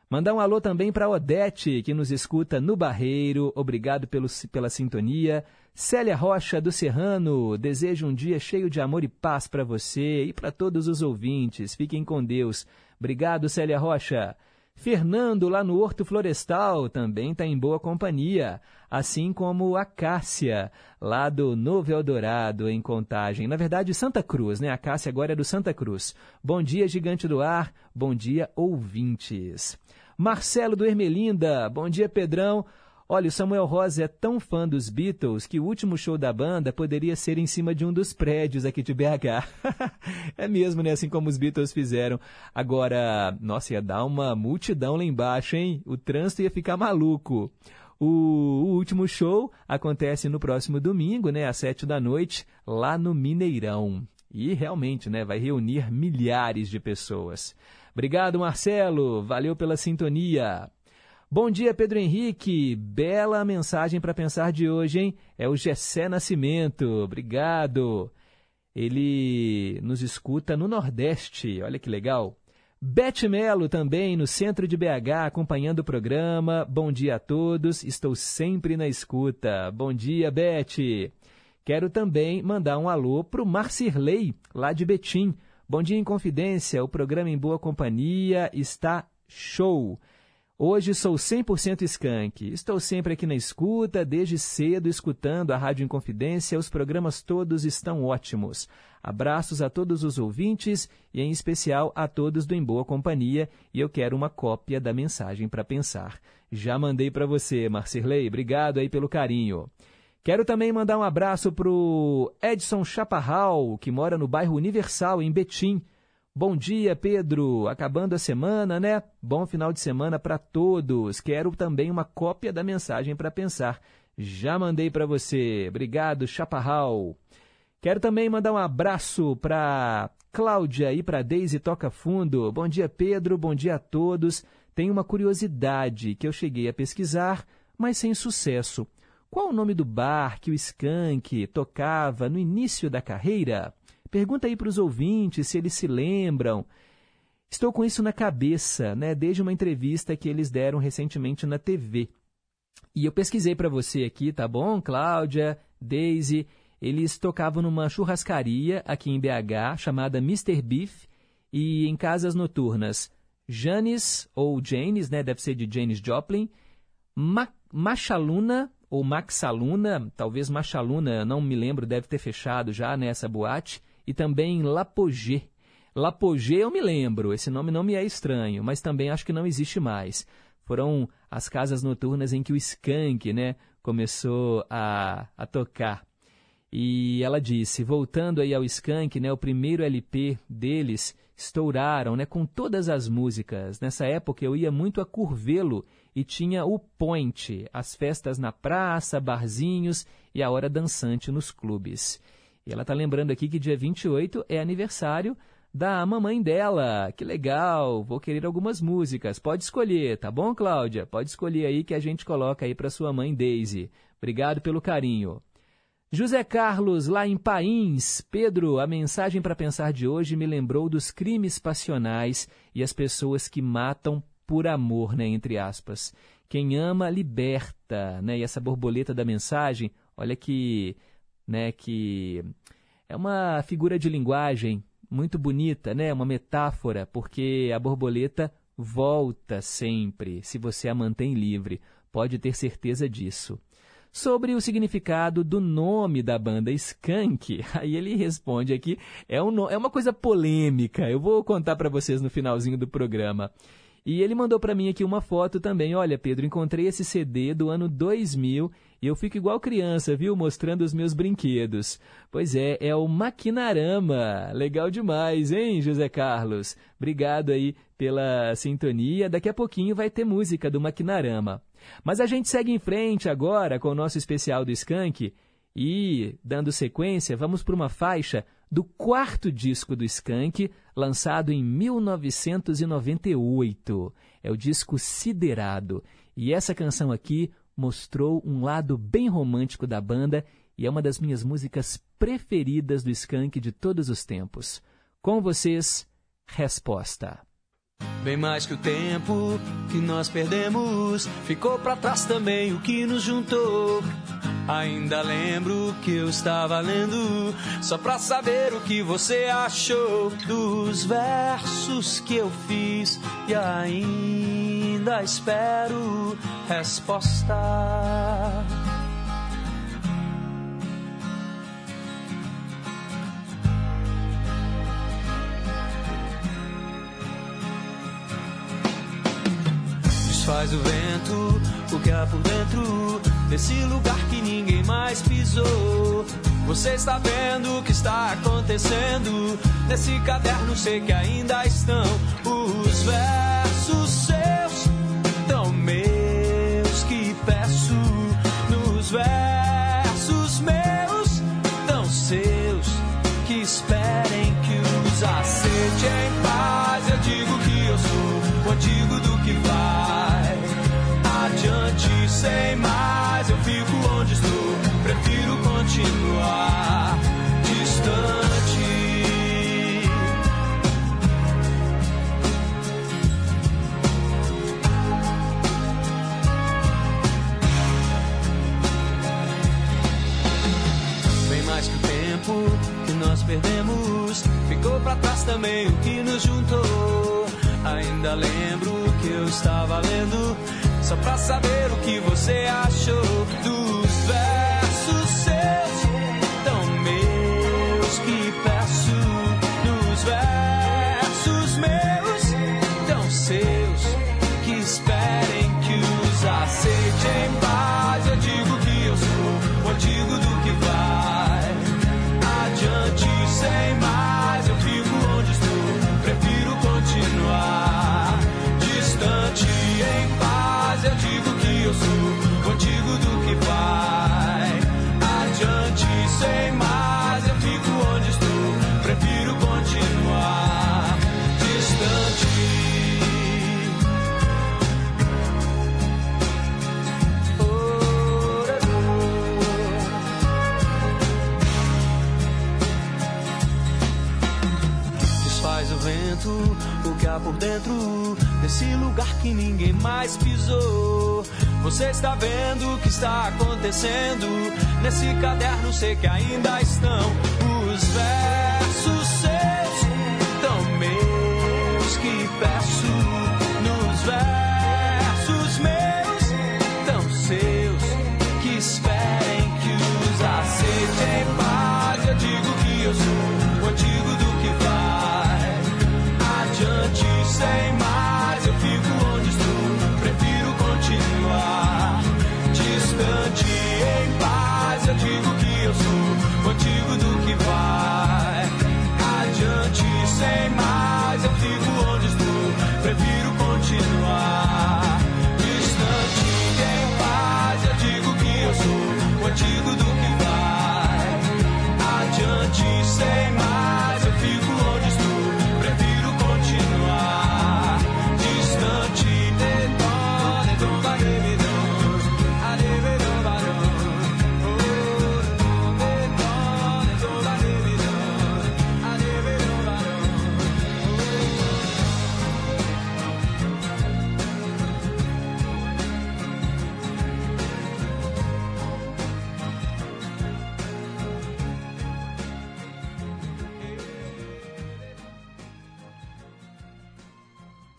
Mandar um alô também para Odete, que nos escuta no Barreiro. Obrigado pelo, pela sintonia. Célia Rocha, do Serrano. Desejo um dia cheio de amor e paz para você e para todos os ouvintes. Fiquem com Deus. Obrigado, Célia Rocha. Fernando, lá no Horto Florestal, também está em boa companhia, assim como a Cássia, lá do Novo Eldorado, em Contagem. Na verdade, Santa Cruz, né? A Cássia agora é do Santa Cruz. Bom dia, Gigante do Ar. Bom dia, ouvintes. Marcelo do Ermelinda. Bom dia, Pedrão. Olha, o Samuel Rosa é tão fã dos Beatles que o último show da banda poderia ser em cima de um dos prédios aqui de BH. é mesmo, né? Assim como os Beatles fizeram. Agora, nossa, ia dar uma multidão lá embaixo, hein? O trânsito ia ficar maluco. O, último show acontece no próximo domingo, né, às sete da noite, lá no Mineirão. E realmente, né, vai reunir milhares de pessoas. Obrigado, Marcelo. Valeu pela sintonia. Bom dia, Pedro Henrique. Bela mensagem para pensar de hoje, hein? É o Gessé Nascimento. Obrigado. Ele nos escuta no Nordeste. Olha que legal. Beth Melo também no centro de BH acompanhando o programa. Bom dia a todos. Estou sempre na escuta. Bom dia, Beth. Quero também mandar um alô para o Marcirley, lá de Betim. Bom dia em Confidência, o programa Em Boa Companhia está show. Hoje sou 100% skunk. Estou sempre aqui na escuta, desde cedo, escutando a Rádio Inconfidência. Os programas todos estão ótimos. Abraços a todos os ouvintes e, em especial, a todos do Em Boa Companhia. E eu quero uma cópia da mensagem para pensar. Já mandei para você, Marcirley. Obrigado aí pelo carinho. Quero também mandar um abraço para o Edson Chaparral, que mora no bairro Universal, em Betim. Bom dia, Pedro. Acabando a semana, né? Bom final de semana para todos. Quero também uma cópia da mensagem para pensar. Já mandei para você. Obrigado, Chaparral. Quero também mandar um abraço para Cláudia e para Deise Toca Fundo. Bom dia, Pedro. Bom dia a todos. Tenho uma curiosidade que eu cheguei a pesquisar, mas sem sucesso. Qual o nome do bar que o Skank tocava no início da carreira? Pergunta aí para os ouvintes se eles se lembram. Estou com isso na cabeça, né? Desde uma entrevista que eles deram recentemente na TV. E eu pesquisei para você aqui, tá bom? Cláudia, Daisy, eles tocavam numa churrascaria aqui em BH chamada Mr. Beef e em casas noturnas Janis ou Janis, né? Deve ser de Janis Joplin, Ma Machaluna ou Maxaluna, talvez Machaluna, não me lembro, deve ter fechado já nessa boate e também Lapogê. Lapogê eu me lembro, esse nome não me é estranho, mas também acho que não existe mais. Foram as casas noturnas em que o Skank né, começou a, a tocar. E ela disse, voltando aí ao Skank, né, o primeiro LP deles estouraram né, com todas as músicas. Nessa época eu ia muito a Curvelo e tinha o Point, as festas na praça, barzinhos e a hora dançante nos clubes. E ela está lembrando aqui que dia 28 é aniversário da mamãe dela. Que legal! Vou querer algumas músicas. Pode escolher, tá bom, Cláudia? Pode escolher aí que a gente coloca aí para sua mãe Daisy. Obrigado pelo carinho. José Carlos, lá em Pains. Pedro, a mensagem para pensar de hoje me lembrou dos crimes passionais e as pessoas que matam por amor, né, entre aspas. Quem ama liberta, né? E essa borboleta da mensagem, olha que né, que é uma figura de linguagem muito bonita, né, uma metáfora, porque a borboleta volta sempre, se você a mantém livre, pode ter certeza disso. Sobre o significado do nome da banda Skank, aí ele responde aqui, é, um, é uma coisa polêmica, eu vou contar para vocês no finalzinho do programa. E ele mandou para mim aqui uma foto também. Olha, Pedro, encontrei esse CD do ano 2000 e eu fico igual criança, viu? Mostrando os meus brinquedos. Pois é, é o Maquinarama. Legal demais, hein, José Carlos? Obrigado aí pela sintonia. Daqui a pouquinho vai ter música do Maquinarama. Mas a gente segue em frente agora com o nosso especial do Skank. E, dando sequência, vamos para uma faixa do quarto disco do Skank, lançado em 1998. É o disco Siderado. E essa canção aqui mostrou um lado bem romântico da banda e é uma das minhas músicas preferidas do Skank de todos os tempos. Com vocês, Resposta. Bem mais que o tempo que nós perdemos, ficou para trás também o que nos juntou. Ainda lembro que eu estava lendo, só pra saber o que você achou dos versos que eu fiz e ainda espero resposta. Desfaz o vento, o que há por dentro desse lugar que ninguém mais pisou. Você está vendo o que está acontecendo? Nesse caderno sei que ainda estão os versos seus, também o que nos juntou. Ainda lembro que eu estava lendo, só pra saber o que você achou do por dentro desse lugar que ninguém mais pisou. Você está vendo o que está acontecendo nesse caderno? Sei que ainda estão os versos seus, tão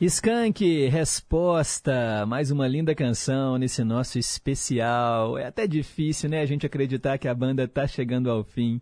Skank, resposta, mais uma linda canção nesse nosso especial. É até difícil, né, a gente acreditar que a banda tá chegando ao fim.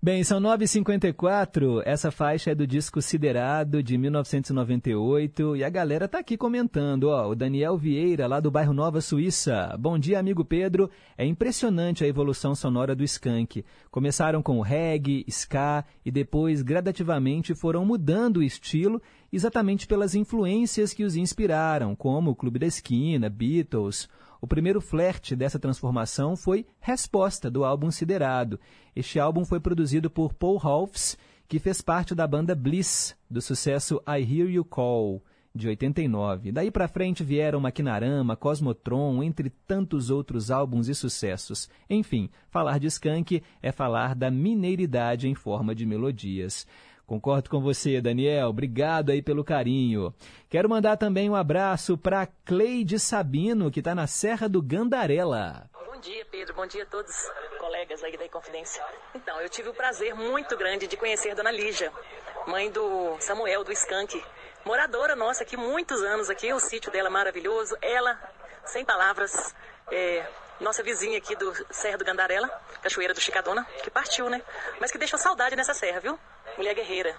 Bem, são 9h54, essa faixa é do disco Siderado, de 1998, e a galera tá aqui comentando, ó, o Daniel Vieira, lá do bairro Nova Suíça. Bom dia, amigo Pedro, é impressionante a evolução sonora do Skank. Começaram com reggae, ska, e depois, gradativamente, foram mudando o estilo, exatamente pelas influências que os inspiraram, como o Clube da Esquina, Beatles. O primeiro flerte dessa transformação foi Resposta, do álbum Siderado. Este álbum foi produzido por Paul Rolfs, que fez parte da banda Bliss, do sucesso I Hear You Call, de 89. Daí para frente vieram Maquinarama, Cosmotron, entre tantos outros álbuns e sucessos. Enfim, falar de Skank é falar da mineiridade em forma de melodias. Concordo com você, Daniel. Obrigado aí pelo carinho. Quero mandar também um abraço para Cleide Sabino, que está na Serra do Gandarela. Bom dia, Pedro. Bom dia a todos os colegas aí da Inconfidência. Então, eu tive o prazer muito grande de conhecer Dona Lígia, mãe do Samuel, do Skank. Moradora nossa aqui, muitos anos aqui, o sítio dela é maravilhoso. Ela, sem palavras, é, nossa vizinha aqui do Serra do Gandarela, Cachoeira do Chicadona, que partiu, né? Mas que deixou saudade nessa serra, viu? Mulher guerreira.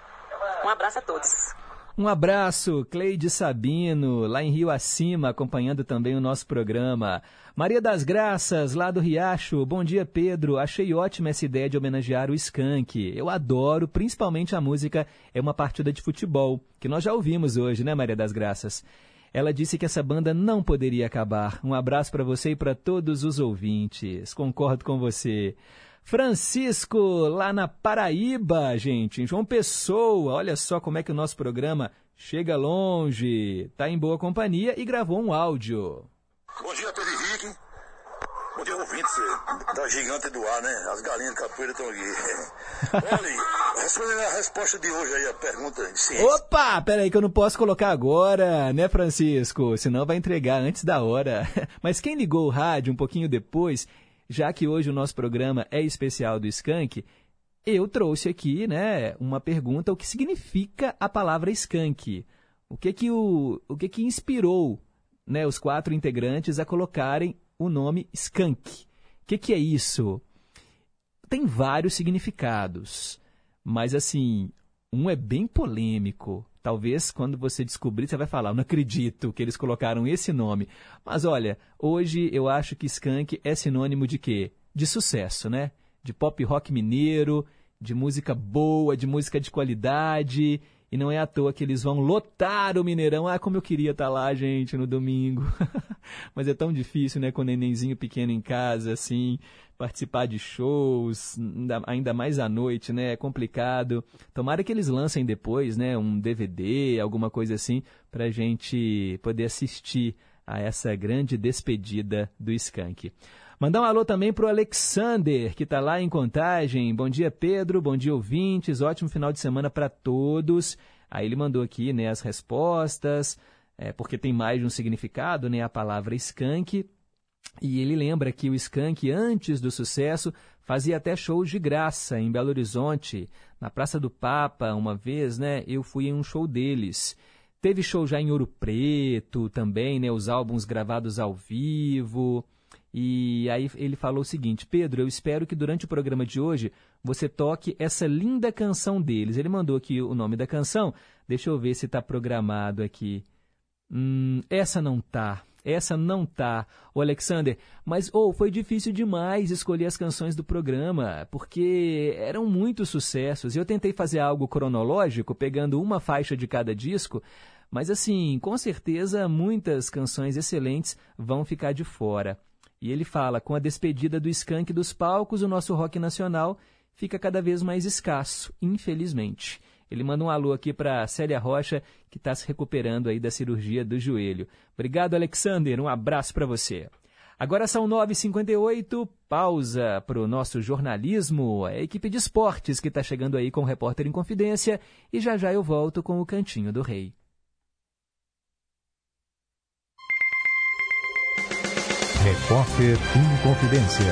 Um abraço a todos. Um abraço, Cleide Sabino, lá em Rio Acima, acompanhando também o nosso programa. Maria das Graças, lá do Riacho. Bom dia, Pedro. Achei ótima essa ideia de homenagear o Skank. Eu adoro, principalmente a música É uma Partida de Futebol, que nós já ouvimos hoje, né, Maria das Graças? Ela disse que essa banda não poderia acabar. Um abraço para você e para todos os ouvintes. Concordo com você. Francisco, lá na Paraíba, gente, em João Pessoa. Olha só como é que o nosso programa chega longe. Tá em boa companhia e gravou um áudio. Bom dia, Pedro Henrique. Bom dia, ouvintes da Gigante do Ar, né? As galinhas de capoeira estão aqui. Olha, respondendo a resposta de hoje aí, a pergunta de ciência. Opa, peraí que eu não posso colocar agora, né, Francisco? Senão vai entregar antes da hora. Mas quem ligou o rádio um pouquinho depois, já que hoje o nosso programa é especial do Skank, eu trouxe aqui, né, uma pergunta: o que significa a palavra skunk? O que que o, o que que inspirou, né, os quatro integrantes a colocarem o nome skunk? O que que é isso? Tem vários significados, mas assim, um é bem polêmico. Talvez quando você descobrir, você vai falar, não acredito que eles colocaram esse nome. Mas olha, hoje eu acho que skunk é sinônimo de quê? De sucesso, né? De pop rock mineiro, de música boa, de música de qualidade. E não é à toa que eles vão lotar o Mineirão. Ah, como eu queria estar lá, gente, no domingo. Mas é tão difícil, né, com o nenenzinho pequeno em casa, assim participar de shows, ainda mais à noite, né? É complicado. Tomara que eles lancem depois, né? Um DVD, alguma coisa assim, para a gente poder assistir a essa grande despedida do Skank. Mandar um alô também para o Alexander, que está lá em Contagem. Bom dia, Pedro. Bom dia, ouvintes. Ótimo final de semana para todos. Aí ele mandou aqui né, as respostas, é, porque tem mais de um significado, né? A palavra skunk. E ele lembra que o Skank, antes do sucesso, fazia até shows de graça em Belo Horizonte, na Praça do Papa, uma vez, né? Eu fui em um show deles. Teve show já em Ouro Preto também, né? Os álbuns gravados ao vivo. E aí ele falou o seguinte: Pedro, eu espero que durante o programa de hoje você toque essa linda canção deles. Ele mandou aqui o nome da canção. Deixa eu ver se está programado aqui. Hum, essa não tá. Essa não tá. O Alexander, mas ou oh, foi difícil demais escolher as canções do programa, porque eram muitos sucessos. Eu tentei fazer algo cronológico, pegando uma faixa de cada disco, mas assim, com certeza muitas canções excelentes vão ficar de fora. E ele fala: com a despedida do skunk dos palcos, o nosso rock nacional fica cada vez mais escasso, infelizmente. Ele manda um alô aqui para Célia Rocha, que está se recuperando aí da cirurgia do joelho. Obrigado, Alexander. Um abraço para você. Agora são 9h58, pausa para o nosso jornalismo, a equipe de esportes que está chegando aí com o Repórter em Confidência e já já eu volto com o Cantinho do Rei. Repórter em Confidência.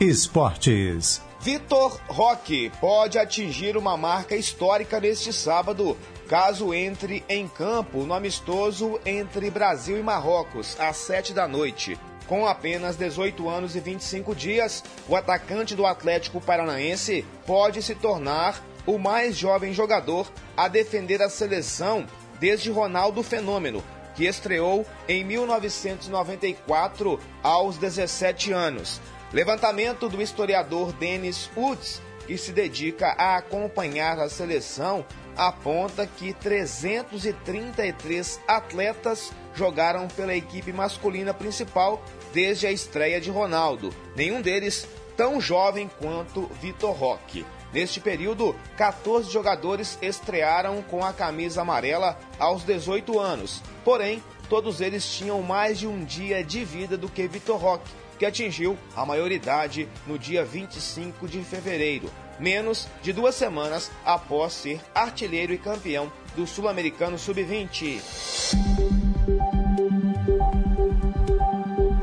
Esportes. Vitor Roque pode atingir uma marca histórica neste sábado, caso entre em campo no amistoso entre Brasil e Marrocos, às 7 da noite. Com apenas 18 anos e 25 dias, o atacante do Atlético Paranaense pode se tornar o mais jovem jogador a defender a seleção desde Ronaldo Fenômeno, que estreou em 1994 aos 17 anos. Levantamento do historiador Dennis Woods, que se dedica a acompanhar a seleção, aponta que 333 atletas jogaram pela equipe masculina principal desde a estreia de Ronaldo, nenhum deles tão jovem quanto Vitor Roque. Neste período, 14 jogadores estrearam com a camisa amarela aos 18 anos, porém, todos eles tinham mais de um dia de vida do que Vitor Roque, que atingiu a maioridade no dia 25 de fevereiro, menos de duas semanas após ser artilheiro e campeão do Sul-Americano Sub-20.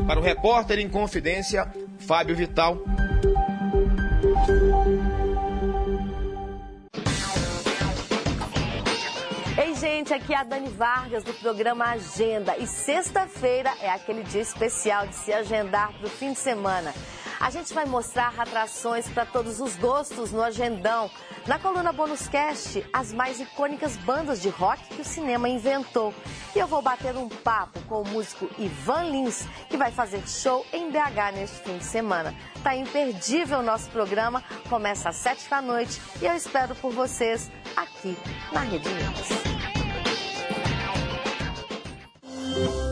Para o repórter em confidência, Fábio Vital. Gente, aqui é a Dani Vargas do programa Agenda. E sexta-feira é aquele dia especial de se agendar para o fim de semana. A gente vai mostrar atrações para todos os gostos no Agendão. Na coluna Bônus Cast, as mais icônicas bandas de rock que o cinema inventou. E eu vou bater um papo com o músico Ivan Lins, que vai fazer show em BH neste fim de semana. Tá imperdível o nosso programa, começa às sete da noite e eu espero por vocês aqui na Rede News.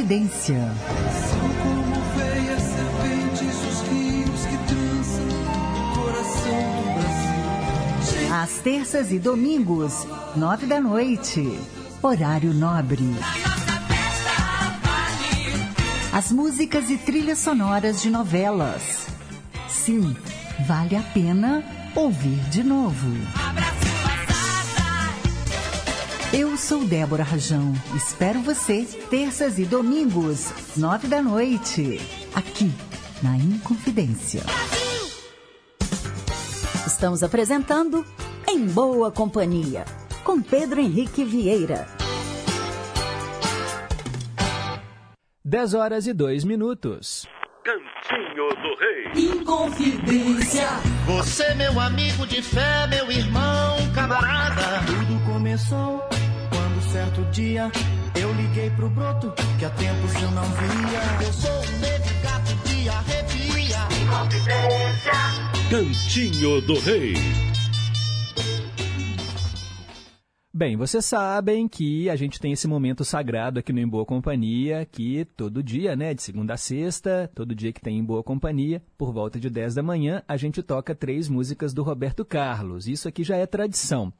As São como veias serpentes os rios que trançam o coração do Brasil. Às terças e domingos, nove da noite. Horário nobre. As músicas e trilhas sonoras de novelas. Sim, vale a pena ouvir de novo. Eu sou Débora Rajão. Espero você terças e domingos, nove da noite, aqui na Inconfidência. Estamos apresentando Em Boa Companhia, com Pedro Henrique Vieira. 10 horas e 2 minutos. Cantinho do Rei. Inconfidência. Você, meu amigo de fé, meu irmão, camarada. Tudo começou quando certo dia eu liguei pro broto que há tempos eu não via. Eu sou um negro gato de arrepia. Inconfidência. Cantinho do Rei. Bem, vocês sabem que a gente tem esse momento sagrado aqui no Em Boa Companhia, que todo dia, né, de segunda a sexta, todo dia que tem Em Boa Companhia, por volta de 10 da manhã, a gente toca três músicas do Roberto Carlos. Isso aqui já é tradição.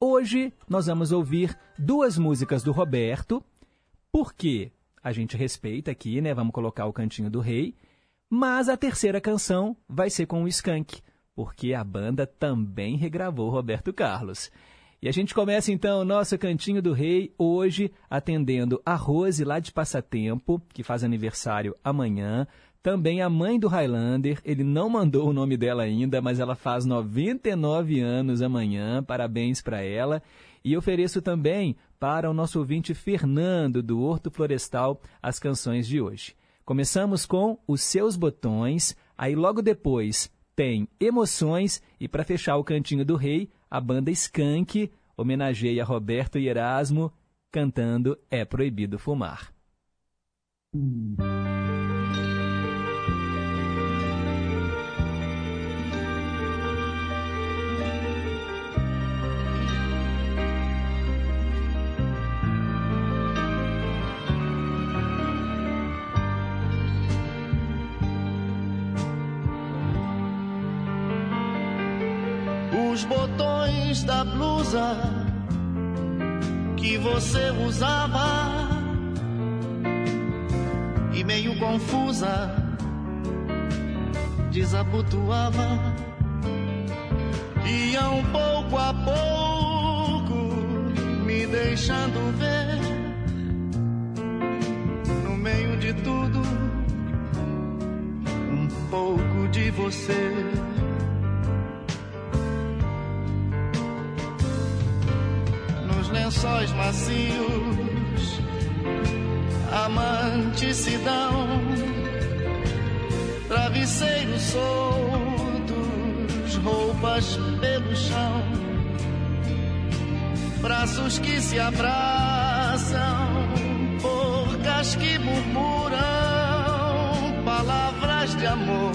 Hoje nós vamos ouvir duas músicas do Roberto, porque a gente respeita aqui, né, vamos colocar o Cantinho do Rei, mas a terceira canção vai ser com o Skank, porque a banda também regravou Roberto Carlos. E a gente começa então o nosso Cantinho do Rei hoje atendendo a Rose lá de Passatempo, que faz aniversário amanhã. Também a mãe do Highlander, ele não mandou o nome dela ainda, mas ela faz 99 anos amanhã. Parabéns para ela. E ofereço também para o nosso ouvinte Fernando do Horto Florestal as canções de hoje. Começamos com Os Seus Botões, aí logo depois tem Emoções e para fechar o Cantinho do Rei, a banda Skank homenageia Roberto e Erasmo cantando É Proibido Fumar. Os botões da blusa que você usava. E meio confusa desabotoava. Iam pouco a pouco me deixando ver. No meio de tudo um pouco de você. Lençóis macios, amantes se dão, travesseiros soltos, roupas pelo chão, braços que se abraçam, bocas que murmuram palavras de amor,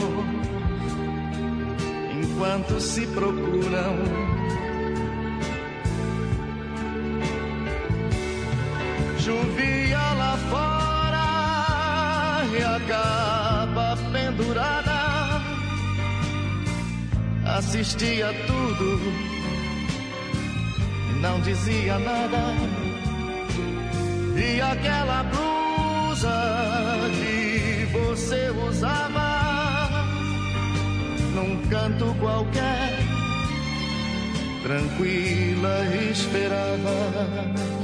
enquanto se procuram. Chovia lá fora e a capa pendurada. Assistia tudo e não dizia nada. E aquela blusa que você usava num canto qualquer, tranquila esperava.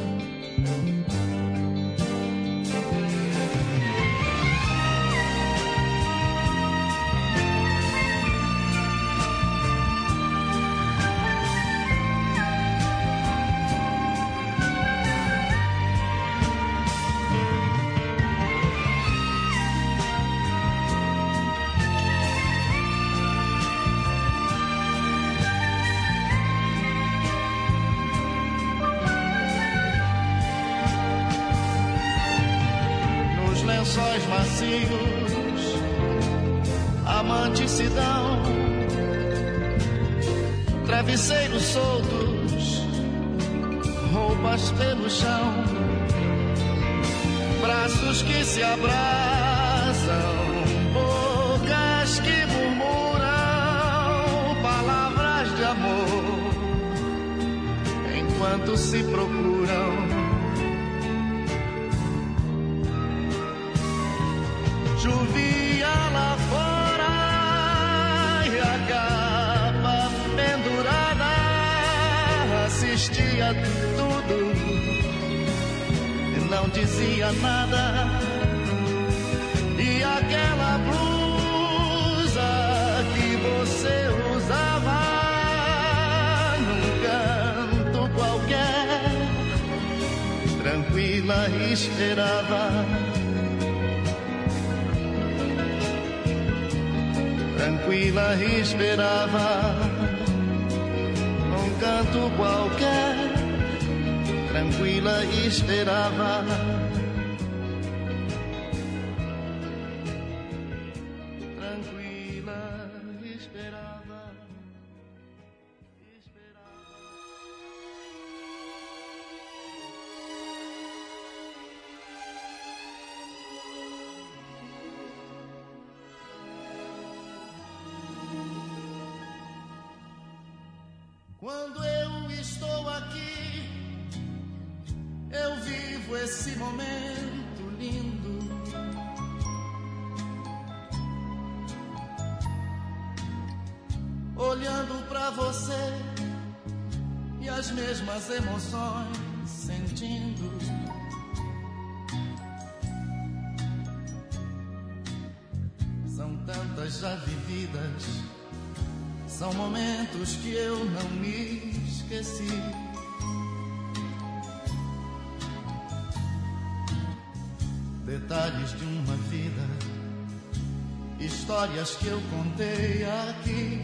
Histórias que eu contei aqui.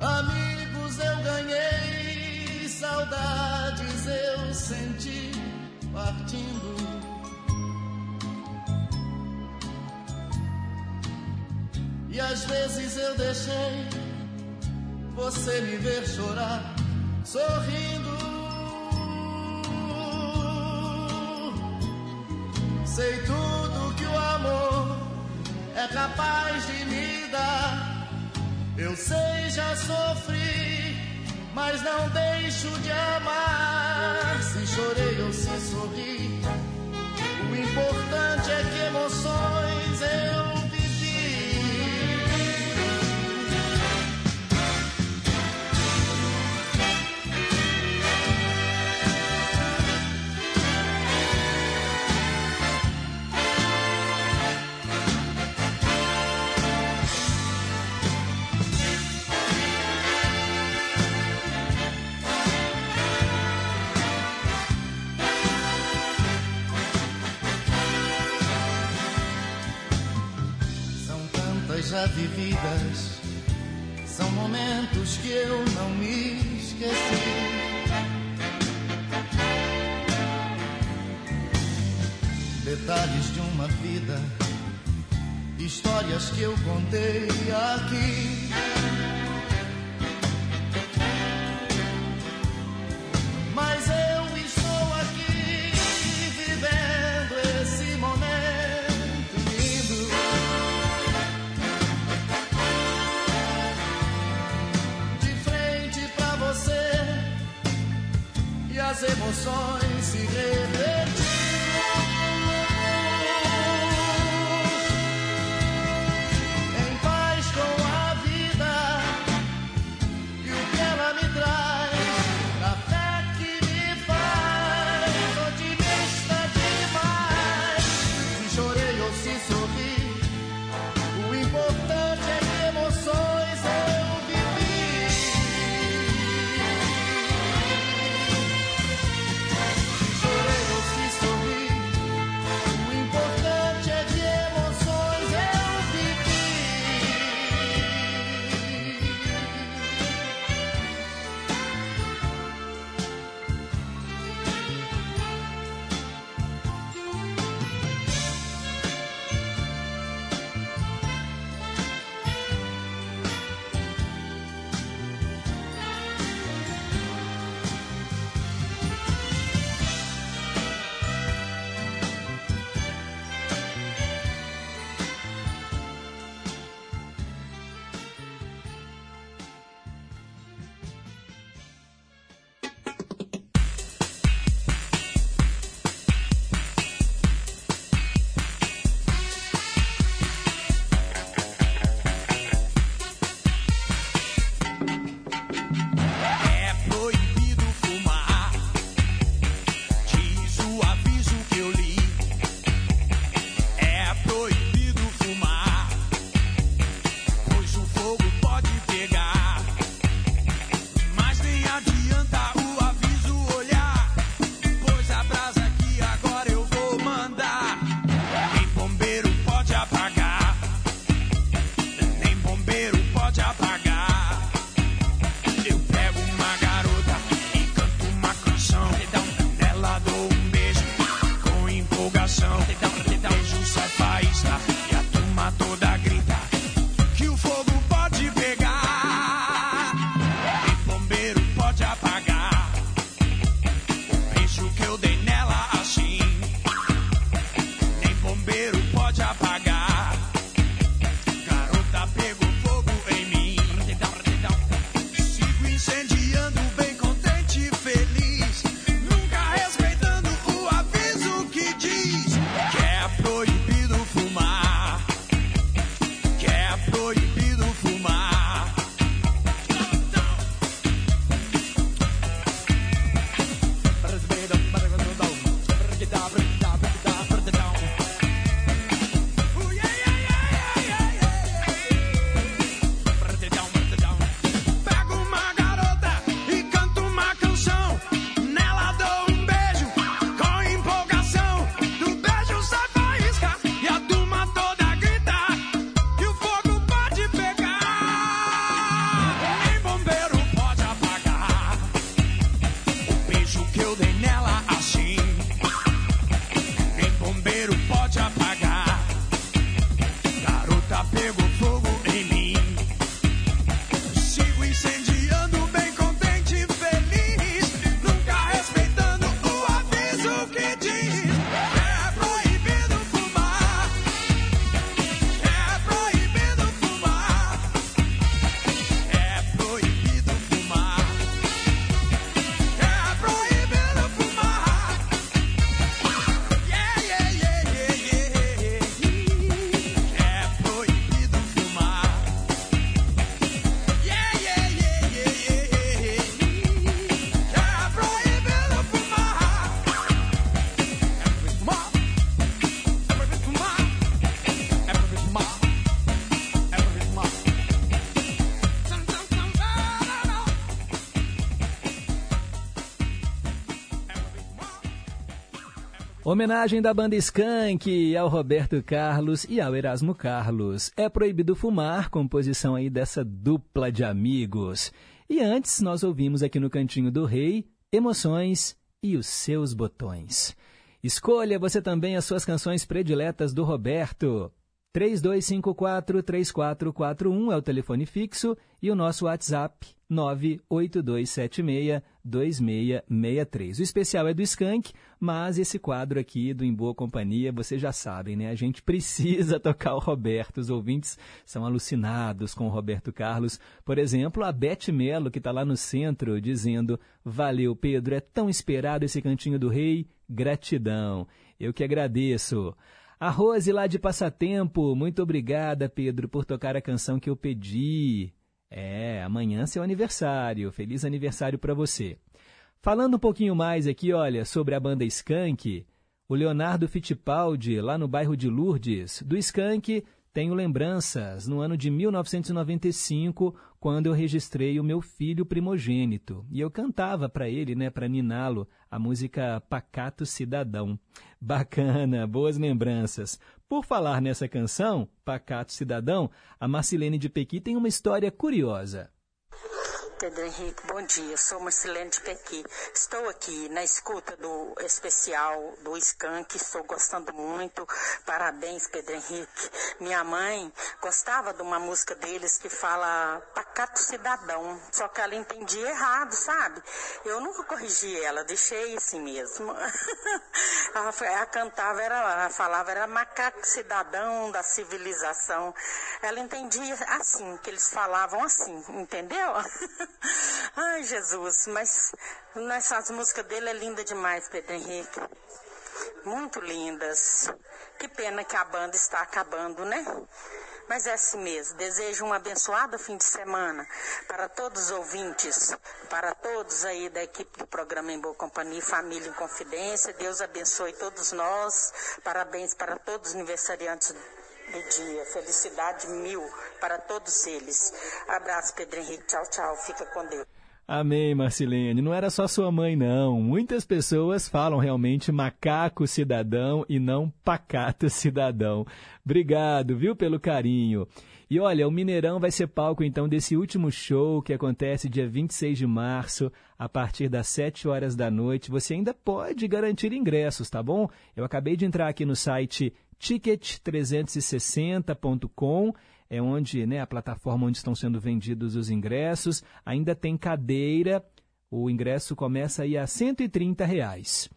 Amigos eu ganhei, saudades eu senti partindo. E às vezes eu deixei você me ver chorar, sorrindo. Sei tudo que o amor é capaz de me dar. Eu sei, já sofri, mas não deixo de amar. Se chorei ou se sorri, o importante é que emoções eu já vividas. São momentos que eu não me esqueci. Detalhes de uma vida, histórias que eu contei aqui. Homenagem da banda Skank ao Roberto Carlos e ao Erasmo Carlos. É proibido fumar, composição aí dessa dupla de amigos. E antes nós ouvimos aqui no Cantinho do Rei Emoções e os seus botões. Escolha você também as suas canções prediletas do Roberto. 3254-3441 é o telefone fixo e o nosso WhatsApp 98276-2663. O especial é do Skank, mas esse quadro aqui do Em Boa Companhia, vocês já sabem, né? A gente precisa tocar o Roberto. Os ouvintes são alucinados com o Roberto Carlos. Por exemplo, a Beth Melo, que está lá no centro, dizendo Valeu, Pedro, é tão esperado esse Cantinho do Rei. Gratidão. Eu que agradeço. A Rose lá de Passatempo, muito obrigada, Pedro, por tocar a canção que eu pedi. É, amanhã é seu aniversário. Feliz aniversário para você. Falando um pouquinho mais aqui, olha, sobre a banda Skank, o Leonardo Fittipaldi, lá no bairro de Lourdes, do Skank, tenho lembranças no ano de 1995, quando eu registrei o meu filho primogênito. E eu cantava para ele, né, para niná-lo, a música Pacato Cidadão. Bacana, boas lembranças. Por falar nessa canção, Pacato Cidadão, a Marcilene de Pequi tem uma história curiosa. Pedro Henrique, bom dia. Sou Marcilene de Pequi. Estou aqui na escuta do especial do Skank. Estou gostando muito. Parabéns, Pedro Henrique. Minha mãe gostava de uma música deles que fala Pacato Cidadão. Só que ela entendia errado, sabe? Eu nunca corrigi ela, deixei assim mesmo. ela, ela cantava, era, ela falava, era macaco cidadão da civilização. Ela entendia assim, que eles falavam assim, entendeu? Ai, Jesus, mas essas músicas dele é linda demais, Pedro Henrique. Muito lindas. Que pena que a banda está acabando, né? Mas é assim mesmo. Desejo um abençoado fim de semana para todos os ouvintes, para todos aí da equipe do programa Em Boa Companhia, Família em Confidência. Deus abençoe todos nós. Parabéns para todos os aniversariantes do dia. Felicidade mil para todos eles. Abraço, Pedro Henrique. Tchau, tchau. Fica com Deus. Amém, Marcilene. Não era só sua mãe, não. Muitas pessoas falam realmente macaco cidadão e não pacato cidadão. Obrigado, viu, pelo carinho. E olha, o Mineirão vai ser palco então desse último show que acontece dia 26 de março, a partir das 7 horas da noite. Você ainda pode garantir ingressos, tá bom? Eu acabei de entrar aqui no site ticket360.com é onde, né, a plataforma onde estão sendo vendidos os ingressos. Ainda tem cadeira, o ingresso começa aí a 130 reais.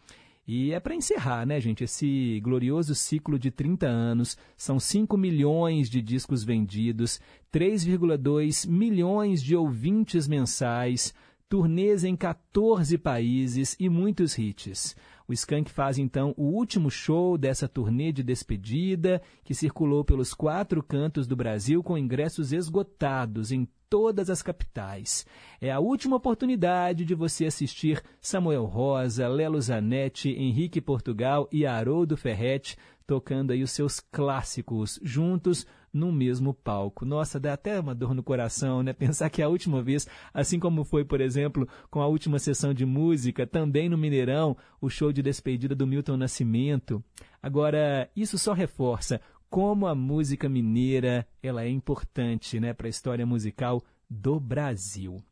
E é para encerrar, né, gente, esse glorioso ciclo de 30 anos. São 5 milhões de discos vendidos, 3,2 milhões de ouvintes mensais, turnês em 14 países e muitos hits. O Skank faz então o último show dessa turnê de despedida, que circulou pelos quatro cantos do Brasil com ingressos esgotados em todas as capitais. É a última oportunidade de você assistir Samuel Rosa, Lelo Zanetti, Henrique Portugal e Haroldo Ferretti tocando aí os seus clássicos juntos no mesmo palco. Nossa, dá até uma dor no coração, né? Pensar que a última vez, assim como foi, por exemplo, com a última sessão de música, também no Mineirão, o show de despedida do Milton Nascimento. Agora, isso só reforça como a música mineira ela é importante né, para a história musical do Brasil.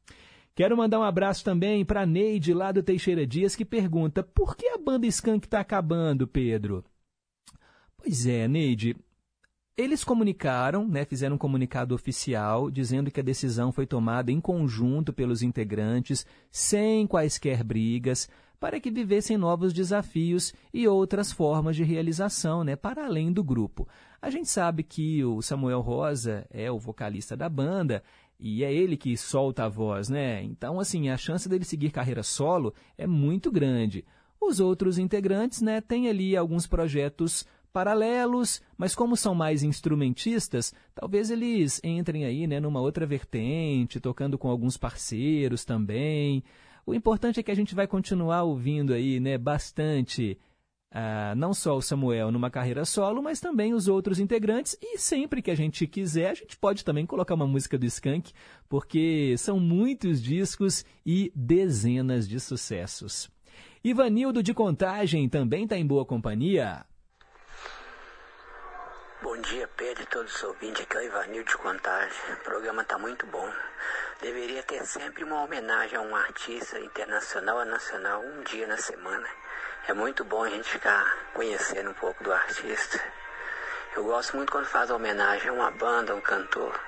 Quero mandar um abraço também para Neide, lá do Teixeira Dias, que pergunta por que a banda Skank está acabando, Pedro? Pois é, Neide, eles comunicaram, né, fizeram um comunicado oficial dizendo que a decisão foi tomada em conjunto pelos integrantes, sem quaisquer brigas, para que vivessem novos desafios e outras formas de realização, né, para além do grupo. A gente sabe que o Samuel Rosa é o vocalista da banda e é ele que solta a voz, né? Então, assim, a chance dele seguir carreira solo é muito grande. Os outros integrantes, né, têm ali alguns projetos paralelos, mas como são mais instrumentistas, talvez eles entrem aí né, numa outra vertente, tocando com alguns parceiros também. O importante é que a gente vai continuar ouvindo aí né, bastante, uh, não só o Samuel numa carreira solo, mas também os outros integrantes. E sempre que a gente quiser, a gente pode também colocar uma música do Skank, porque são muitos discos e dezenas de sucessos. Ivanildo de Contagem também está em boa companhia. Bom dia, Pedro e todos os ouvintes. Aqui é o Ivanildo de Contagem. O programa está muito bom. Deveria ter sempre uma homenagem a um artista internacional ou nacional um dia na semana. É muito bom a gente ficar conhecendo um pouco do artista. Eu gosto muito quando faz homenagem a uma banda, a um cantor.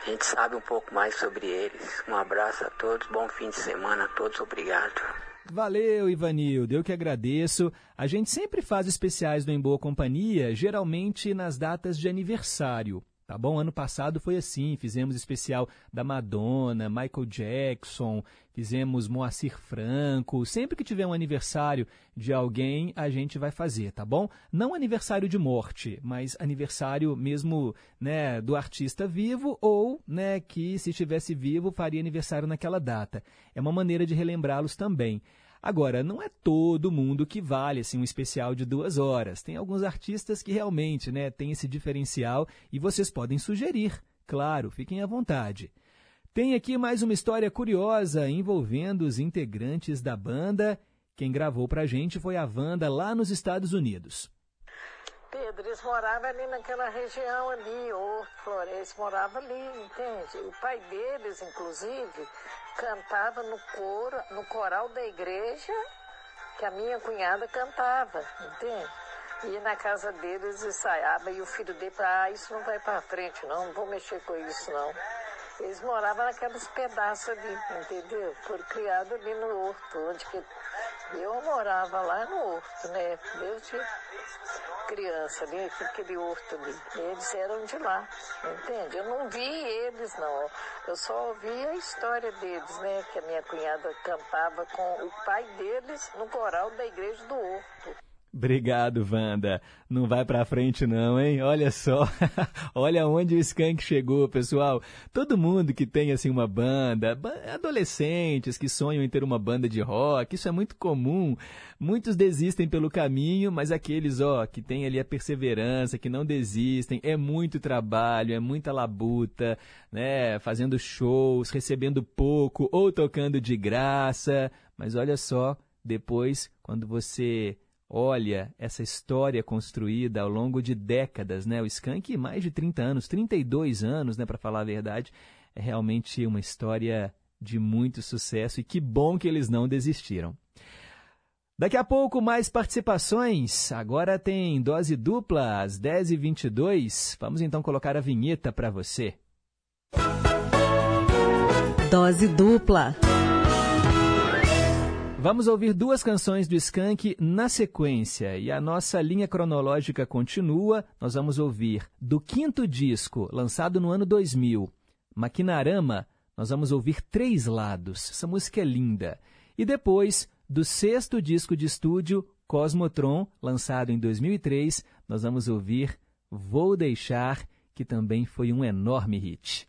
A gente sabe um pouco mais sobre eles. Um abraço a todos, bom fim de semana a todos, obrigado. Valeu, Ivanildo, eu que agradeço. A gente sempre faz especiais do Em Boa Companhia, geralmente nas datas de aniversário. Tá bom? Ano passado foi assim, fizemos especial da Madonna, Michael Jackson, fizemos Moacir Franco. Sempre que tiver um aniversário de alguém, a gente vai fazer, tá bom? Não aniversário de morte, mas aniversário mesmo, né, do artista vivo ou, né, que se estivesse vivo faria aniversário naquela data. É uma maneira de relembrá-los também. Agora, não é todo mundo que vale assim um especial de duas horas. Tem alguns artistas que realmente né, têm esse diferencial e vocês podem sugerir. Claro, fiquem à vontade. Tem aqui mais uma história curiosa envolvendo os integrantes da banda. Quem gravou pra gente foi a Wanda lá nos Estados Unidos. Pedro, eles moravam ali naquela região ali, ou Flores, moravam ali, entende? O pai deles, inclusive, cantava no coro, no coral da igreja que a minha cunhada cantava, entende? E na casa deles ensaiava e o filho dele falava, ah, isso não vai para frente não, não vou mexer com isso não. Eles moravam naqueles pedaços ali, entendeu? Foram criados ali no horto, onde que eu morava lá no horto, né? Desde criança ali, aquele horto ali. Eles eram de lá, entende? Eu não vi eles, não. Eu só ouvi a história deles, né? Que a minha cunhada cantava com o pai deles no coral da igreja do horto. Obrigado, Wanda. Não vai pra frente não, hein? Olha só. Olha onde o Skank chegou, pessoal. Todo mundo que tem assim uma banda, ba- adolescentes que sonham em ter uma banda de rock, isso é muito comum. Muitos desistem pelo caminho, mas aqueles, ó, que têm ali a perseverança, que não desistem, é muito trabalho, é muita labuta, né? Fazendo shows, recebendo pouco ou tocando de graça. Mas olha só, depois, quando você olha essa história construída ao longo de décadas, né? O Skank, mais de 30 anos, 32 anos, né, para falar a verdade, é realmente uma história de muito sucesso e que bom que eles não desistiram. Daqui a pouco, mais participações. Agora tem dose dupla, às 10h22. Vamos então colocar a vinheta para você. Dose dupla. Vamos ouvir duas canções do Skank na sequência e a nossa linha cronológica continua. Nós vamos ouvir do quinto disco, lançado no ano 2000, Maquinarama, nós vamos ouvir Três Lados. Essa música é linda. E depois, do sexto disco de estúdio, Cosmotron, lançado em 2003, nós vamos ouvir Vou Deixar, que também foi um enorme hit.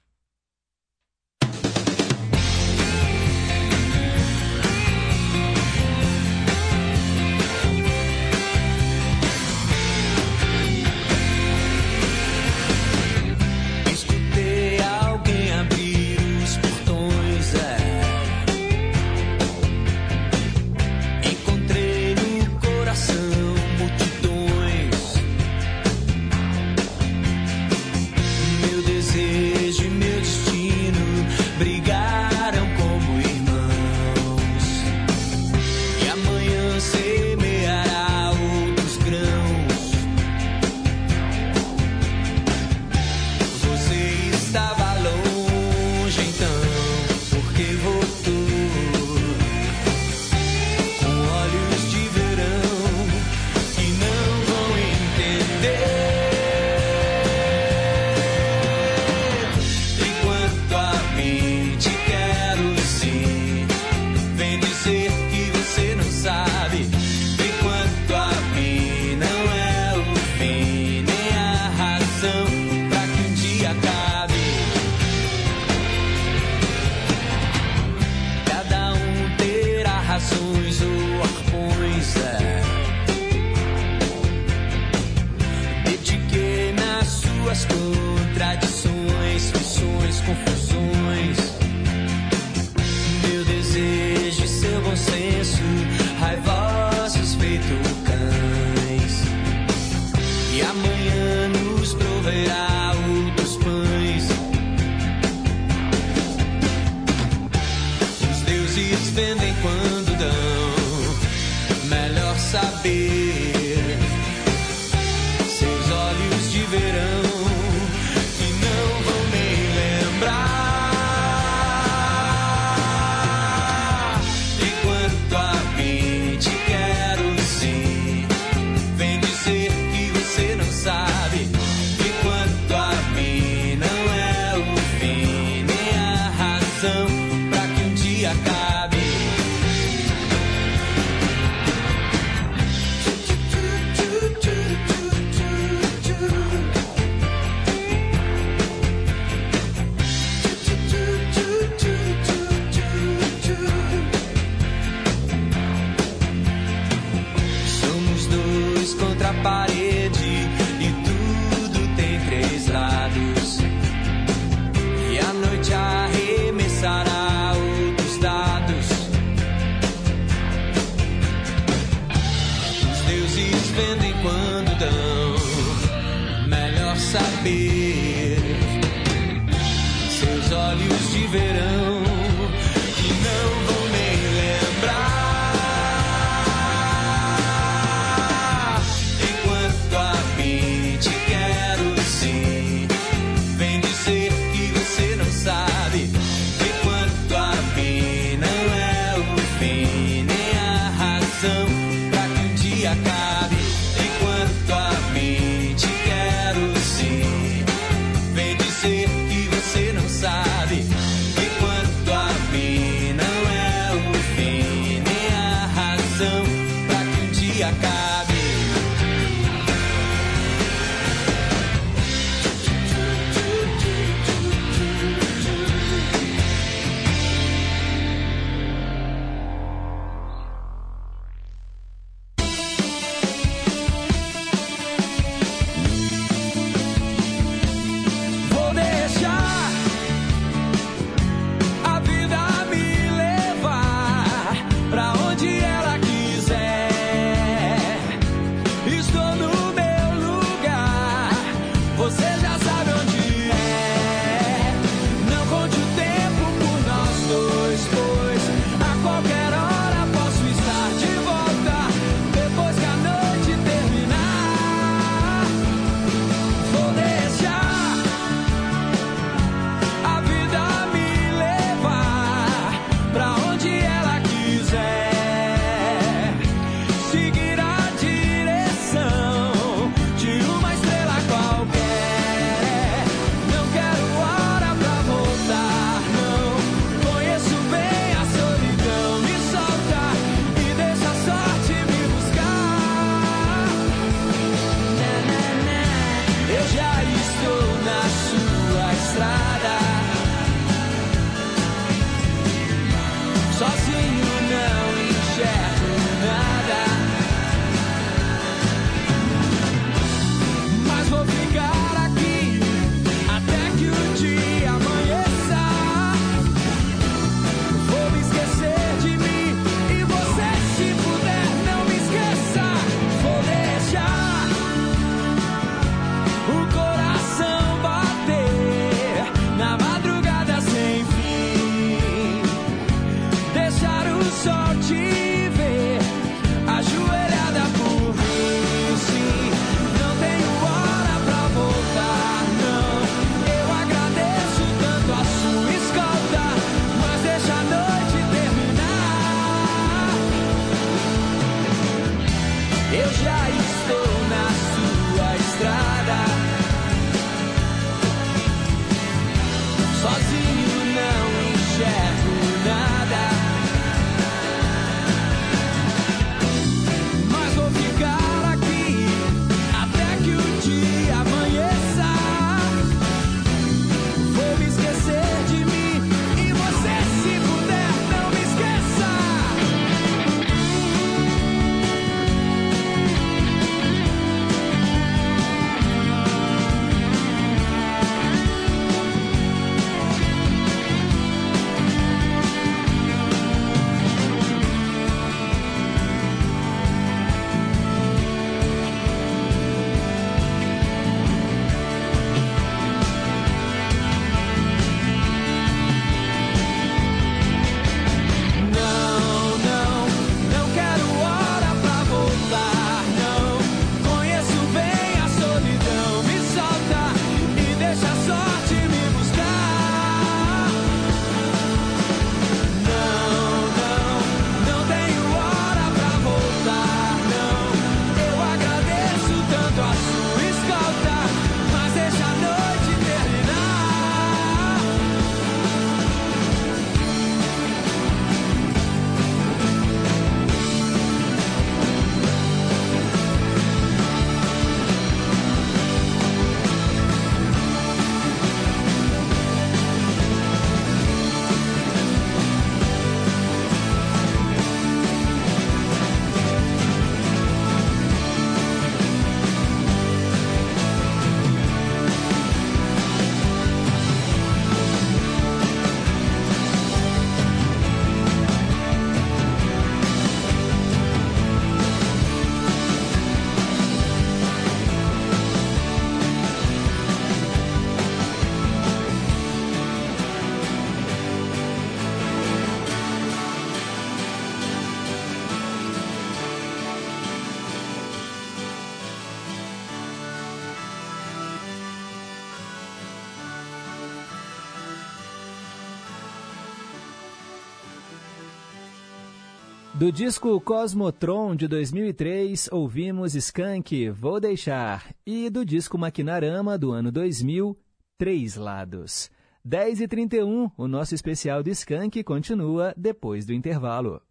Do disco Cosmotron de 2003, ouvimos Skank, Vou Deixar. E do disco Maquinarama do ano 2000, Três Lados. 10 e 31 o nosso especial do Skank continua depois do intervalo.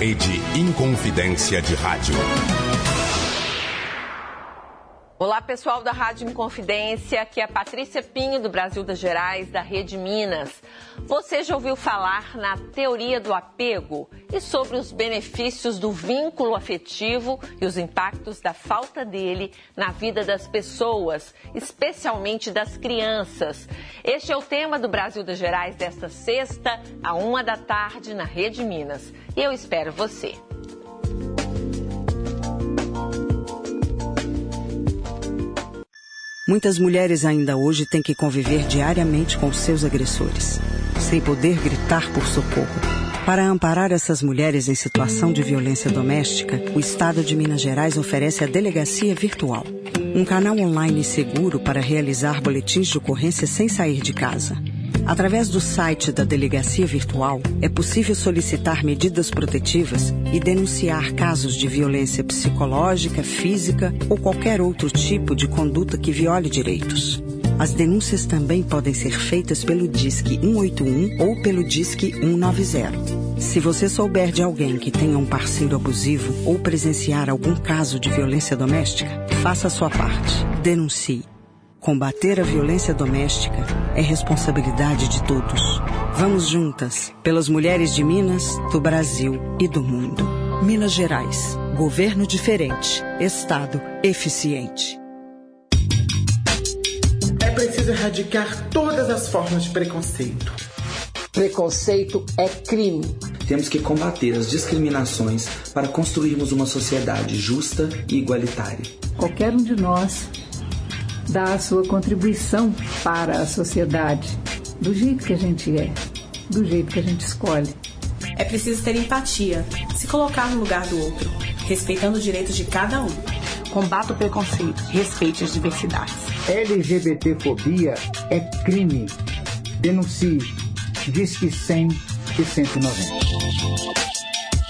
Rede Inconfidência de Rádio. Olá, pessoal da Rádio Inconfidência, aqui é a Patrícia Pinho, do Brasil das Gerais, da Rede Minas. Você já ouviu falar na teoria do apego e sobre os benefícios do vínculo afetivo e os impactos da falta dele na vida das pessoas, especialmente das crianças. Este é o tema do Brasil das Gerais desta sexta, à uma da tarde, na Rede Minas. E eu espero você. Muitas mulheres ainda hoje têm que conviver diariamente com seus agressores, sem poder gritar por socorro. Para amparar essas mulheres em situação de violência doméstica, o Estado de Minas Gerais oferece a Delegacia Virtual, um canal online seguro para realizar boletins de ocorrência sem sair de casa. Através do site da Delegacia Virtual, é possível solicitar medidas protetivas e denunciar casos de violência psicológica, física ou qualquer outro tipo de conduta que viole direitos. As denúncias também podem ser feitas pelo Disque 181 ou pelo Disque 190. Se você souber de alguém que tenha um parceiro abusivo ou presenciar algum caso de violência doméstica, faça a sua parte. Denuncie. Combater a violência doméstica é responsabilidade de todos. Vamos juntas, pelas mulheres de Minas, do Brasil e do mundo. Minas Gerais. Governo diferente. Estado eficiente. É preciso erradicar todas as formas de preconceito. Preconceito é crime. Temos que combater as discriminações para construirmos uma sociedade justa e igualitária. Qualquer um de nós dá a sua contribuição para a sociedade, do jeito que a gente é, do jeito que a gente escolhe. É preciso ter empatia, se colocar no lugar do outro, respeitando os direitos de cada um. Combata o preconceito, respeite as diversidades. LGBTfobia é crime. Denuncie. Disque 100 e 190.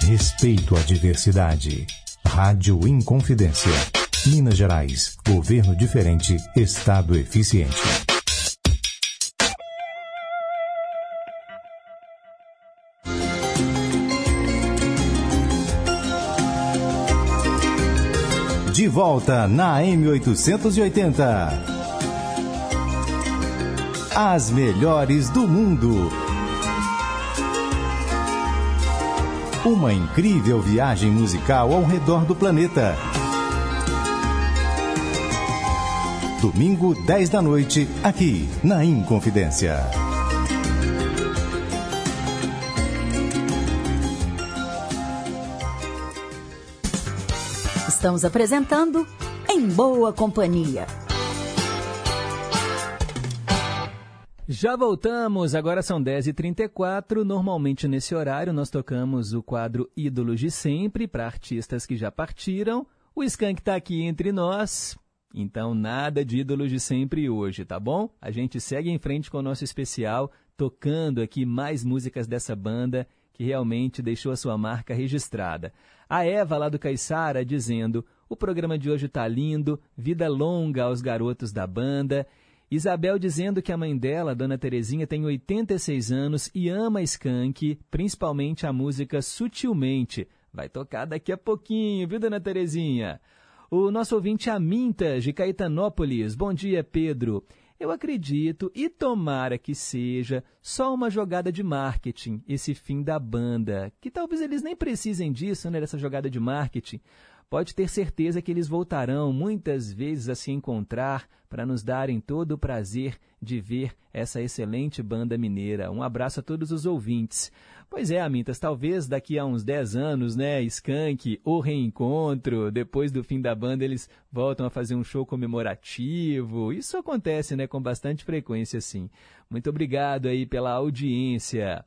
Respeito à diversidade. Rádio Inconfidência. Minas Gerais. Governo diferente. Estado eficiente. De volta na M880. As melhores do mundo. Uma incrível viagem musical ao redor do planeta. Domingo, 10 da noite, aqui na Inconfidência. Estamos apresentando Em Boa Companhia. Já voltamos, agora são 10h34. Normalmente nesse horário nós tocamos o quadro Ídolos de Sempre para artistas que já partiram. O Skank está aqui entre nós, então nada de Ídolos de Sempre hoje, tá bom? A gente segue em frente com o nosso especial, tocando aqui mais músicas dessa banda que realmente deixou a sua marca registrada. A Eva lá do Caiçara dizendo: o programa de hoje tá lindo, vida longa aos garotos da banda. Isabel dizendo que a mãe dela, Dona Terezinha, tem 86 anos e ama Skank, principalmente a música Sutilmente. Vai tocar daqui a pouquinho, viu, Dona Terezinha? O nosso ouvinte Amintas, de Caetanópolis. Bom dia, Pedro. Eu acredito e tomara que seja só uma jogada de marketing, esse fim da banda. Que talvez eles nem precisem disso, né, dessa jogada de marketing. Pode ter certeza que eles voltarão muitas vezes a se encontrar para nos darem todo o prazer de ver essa excelente banda mineira. Um abraço a todos os ouvintes. Pois é, Amintas, talvez daqui a uns 10 anos, né, Skank, o reencontro, depois do fim da banda eles voltam a fazer um show comemorativo. Isso acontece, né, com bastante frequência, sim. Muito obrigado aí pela audiência.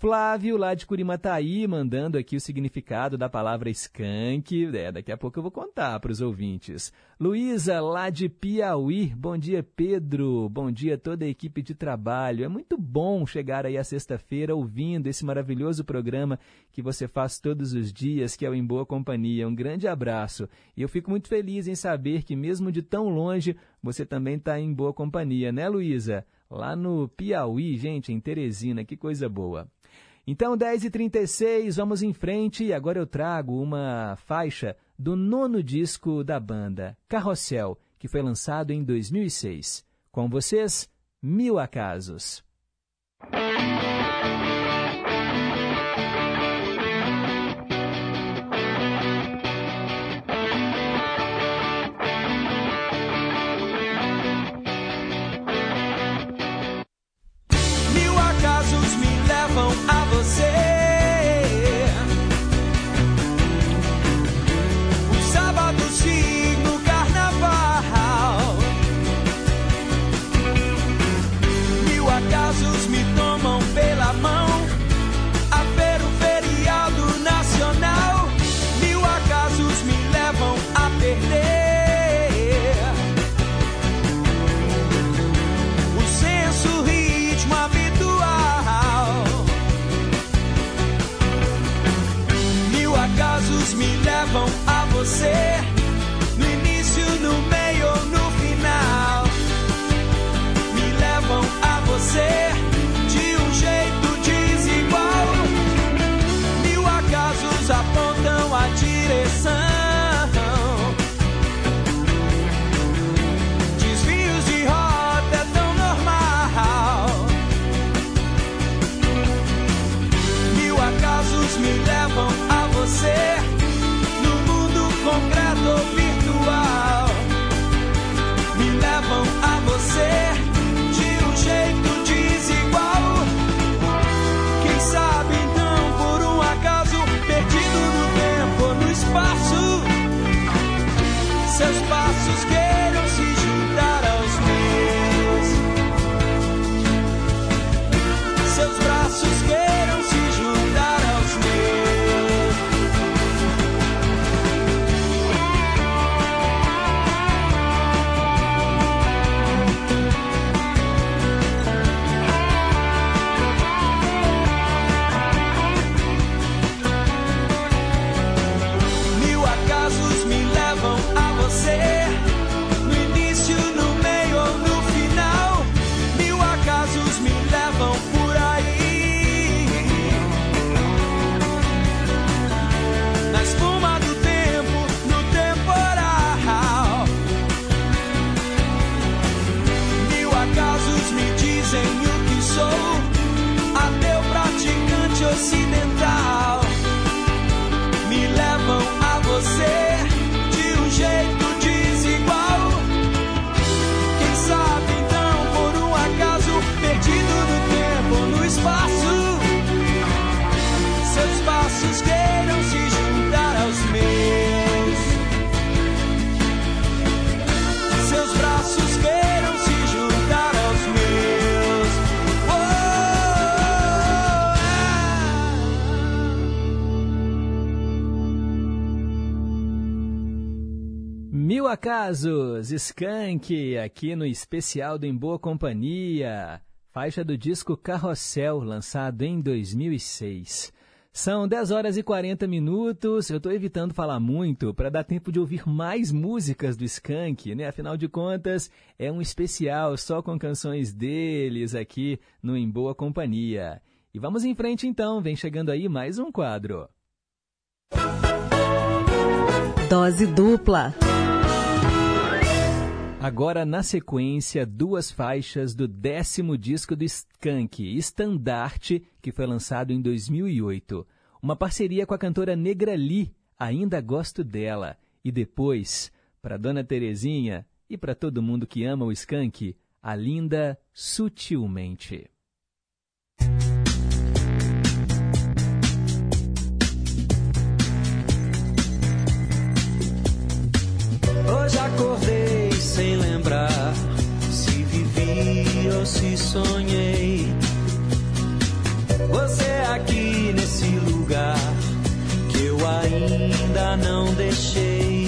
Flávio, lá de Curimataí, mandando aqui o significado da palavra skunk. É, daqui a pouco eu vou contar para os ouvintes. Luísa, lá de Piauí. Bom dia, Pedro. Bom dia a toda a equipe de trabalho. É muito bom chegar aí à sexta-feira ouvindo esse maravilhoso programa que você faz todos os dias, que é o Em Boa Companhia. Um grande abraço. E eu fico muito feliz em saber que, mesmo de tão longe, você também está em boa companhia, né, Luísa? Lá no Piauí, gente, em Teresina, que coisa boa. Então, 10h36, vamos em frente e agora eu trago uma faixa do nono disco da banda, Carrossel, que foi lançado em 2006. Com vocês, Mil Acasos. Acasos, Skank, aqui no especial do Em Boa Companhia, faixa do disco Carrossel, lançado em 2006. São 10 horas e 40 minutos, eu estou evitando falar muito para dar tempo de ouvir mais músicas do Skank, né? Afinal de contas, é um especial só com canções deles aqui no Em Boa Companhia. E vamos em frente então, vem chegando aí mais um quadro. Dose dupla. Agora, na sequência, duas faixas do décimo disco do Skank, Estandarte, que foi lançado em 2008. Uma parceria com a cantora Negra Lee, Ainda Gosto Dela. E depois, para Dona Terezinha e para todo mundo que ama o Skank, a linda Sutilmente. Hoje acordei sem lembrar se vivi ou se sonhei. Você aqui nesse lugar que eu ainda não deixei.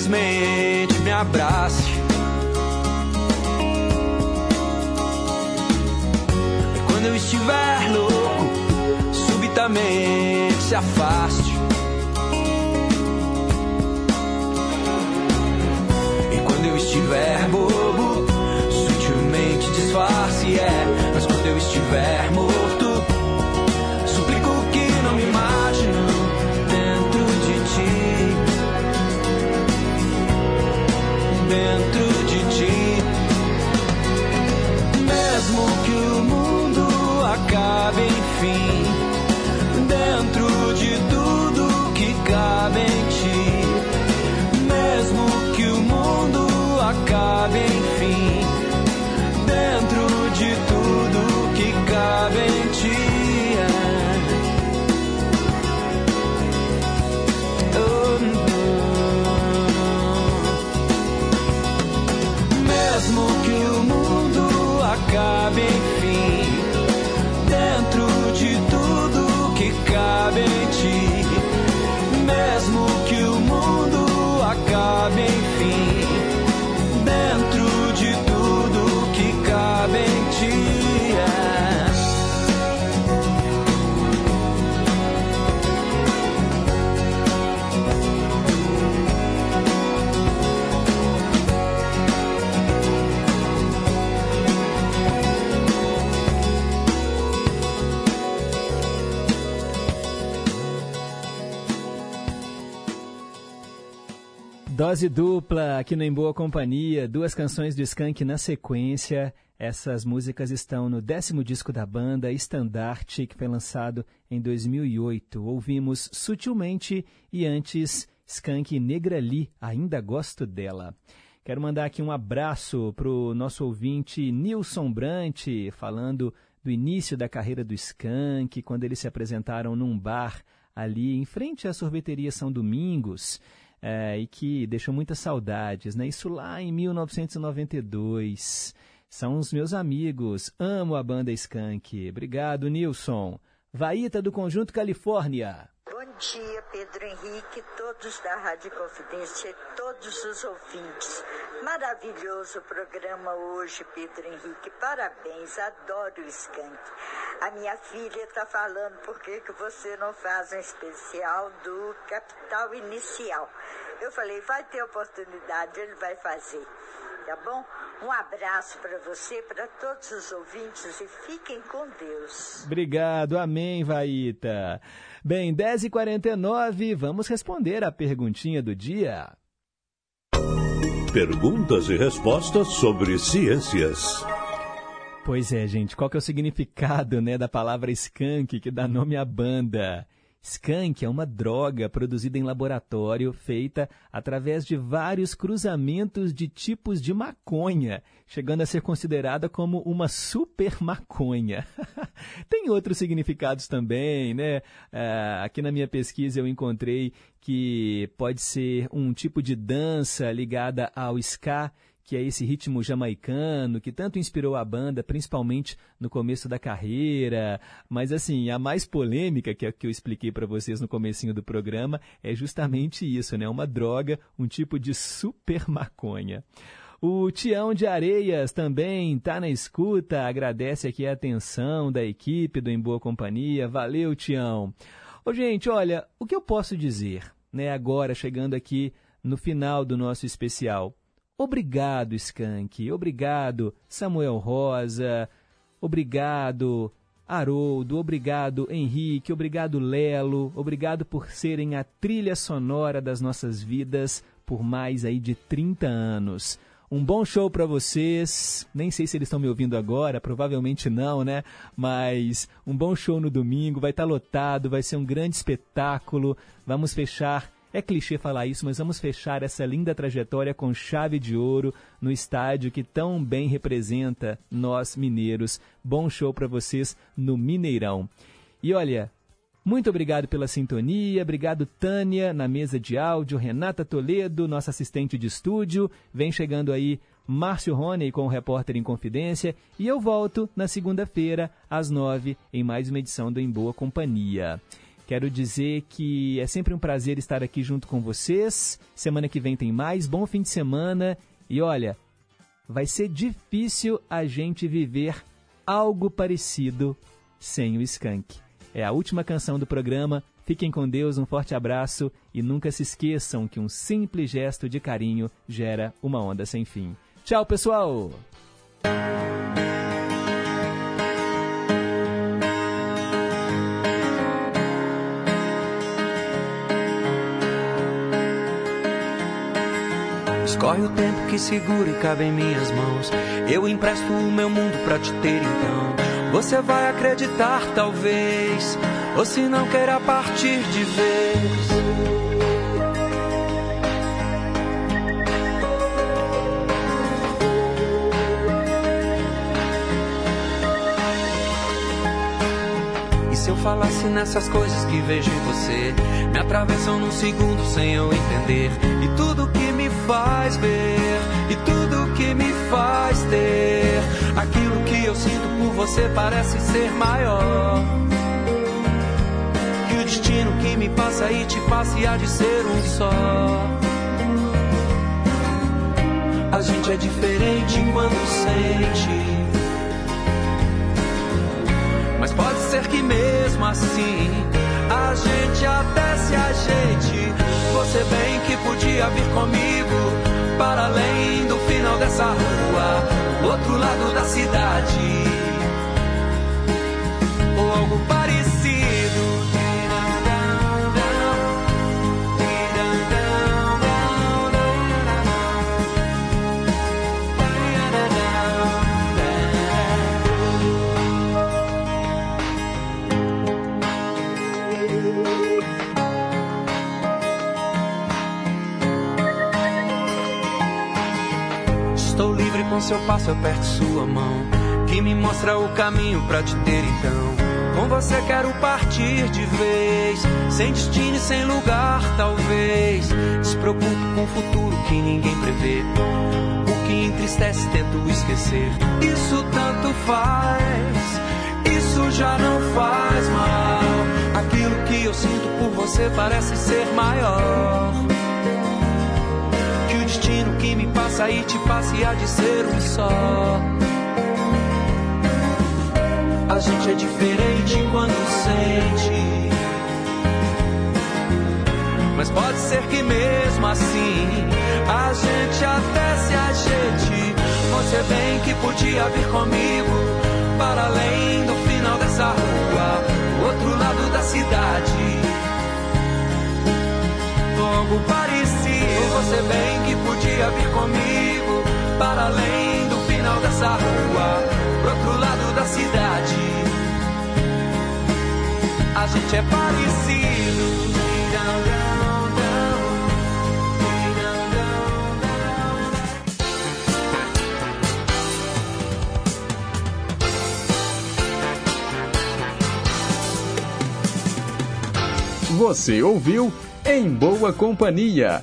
Simplesmente me abrace. E quando eu estiver louco, subitamente se afaste. E quando eu estiver bobo, sutilmente disfarce, é. Mas quando eu estiver morto, acabe, Dose dupla aqui no Em Boa Companhia, duas canções do Skank na sequência. Essas músicas estão no décimo disco da banda, Estandarte, que foi lançado em 2008. Ouvimos Sutilmente e antes Skank Negrali, Ainda Gosto Dela. Quero mandar aqui um abraço para o nosso ouvinte Nilson Brant, falando do início da carreira do Skank, quando eles se apresentaram num bar ali em frente à sorveteria São Domingos é, e que deixou muitas saudades, né? Isso lá em 1992. São os meus amigos, amo a banda Skank. Obrigado, Nilson. Vaíta do Conjunto Califórnia. Bom dia, Pedro Henrique, todos da Rádio Confidência todos os ouvintes. Maravilhoso programa hoje, Pedro Henrique. Parabéns, adoro o Skank. A minha filha está falando por que que você não faz um especial do Capital Inicial. Eu falei, vai ter oportunidade, ele vai fazer. Tá bom? Um abraço para você, para todos os ouvintes e fiquem com Deus. Obrigado, amém, Vaíta. Bem, 10h49, vamos responder a perguntinha do dia. Perguntas e respostas sobre ciências. Pois é, gente, qual que é o significado né, da palavra skunk que dá nome à banda? Skunk é uma droga produzida em laboratório, feita através de vários cruzamentos de tipos de maconha, chegando a ser considerada como uma super maconha. Tem outros significados também, né? Ah, aqui na minha pesquisa eu encontrei que pode ser um tipo de dança ligada ao ska, que é esse ritmo jamaicano que tanto inspirou a banda, principalmente no começo da carreira. Mas assim, a mais polêmica que, que eu expliquei para vocês no comecinho do programa é justamente isso, né? Uma droga, um tipo de super maconha. O Tião de Areias também está na escuta, agradece aqui a atenção da equipe do Em Boa Companhia. Valeu, Tião. Ô, gente, olha, o que eu posso dizer, né, agora chegando aqui no final do nosso especial? Obrigado, Skank. Obrigado, Samuel Rosa. Obrigado, Haroldo. Obrigado, Henrique. Obrigado, Lelo. Obrigado por serem a trilha sonora das nossas vidas por mais aí de 30 anos. Um bom show para vocês. Nem sei se eles estão me ouvindo agora, provavelmente não, né? Mas um bom show no domingo, vai estar lotado, vai ser um grande espetáculo. Vamos fechar É clichê falar isso, mas vamos fechar essa linda trajetória com chave de ouro no estádio que tão bem representa nós mineiros. Bom show para vocês no Mineirão. E olha, muito obrigado pela sintonia, obrigado Tânia na mesa de áudio, Renata Toledo, nossa assistente de estúdio. Vem chegando aí Márcio Rony com o Repórter em Confidência e eu volto na segunda-feira às nove em mais uma edição do Em Boa Companhia. Quero dizer que é sempre um prazer estar aqui junto com vocês. Semana que vem tem mais. Bom fim de semana. E olha, vai ser difícil a gente viver algo parecido sem o Skank. É a última canção do programa. Fiquem com Deus, um forte abraço e nunca se esqueçam que um simples gesto de carinho gera uma onda sem fim. Tchau, pessoal! Escorre o tempo que segura e cabe em minhas mãos. Eu empresto o meu mundo pra te ter então. Você vai acreditar, talvez, ou se não queira partir de vez. Se eu falasse nessas coisas que vejo em você, me atravessam num segundo sem eu entender. E tudo que me faz ver, e tudo que me faz ter, aquilo que eu sinto por você parece ser maior. Que o destino que me passa e te passa e há de ser um só. A gente é diferente quando sente. Mas pode ser que mesmo assim a gente até se ajeite. Você bem que podia vir comigo para além do final dessa rua, outro lado da cidade, com seu passo, sua mão, que me mostra o caminho pra te ter então. Com você quero partir de vez, sem destino e sem lugar, talvez. Despreocupo com o futuro que ninguém prevê. O que entristece, tento esquecer. Isso tanto faz, isso já não faz mal. Aquilo que eu sinto por você parece ser maior. Me passa e te passa e há de ser um só. A gente é diferente quando sente. Mas pode ser que mesmo assim a gente até se ajeite. Você bem que podia vir comigo para além do final dessa rua, outro lado da cidade. Algo Você bem que podia vir comigo para além do final dessa rua, pro outro lado da cidade. A gente é parecido. Você ouviu Em Boa Companhia.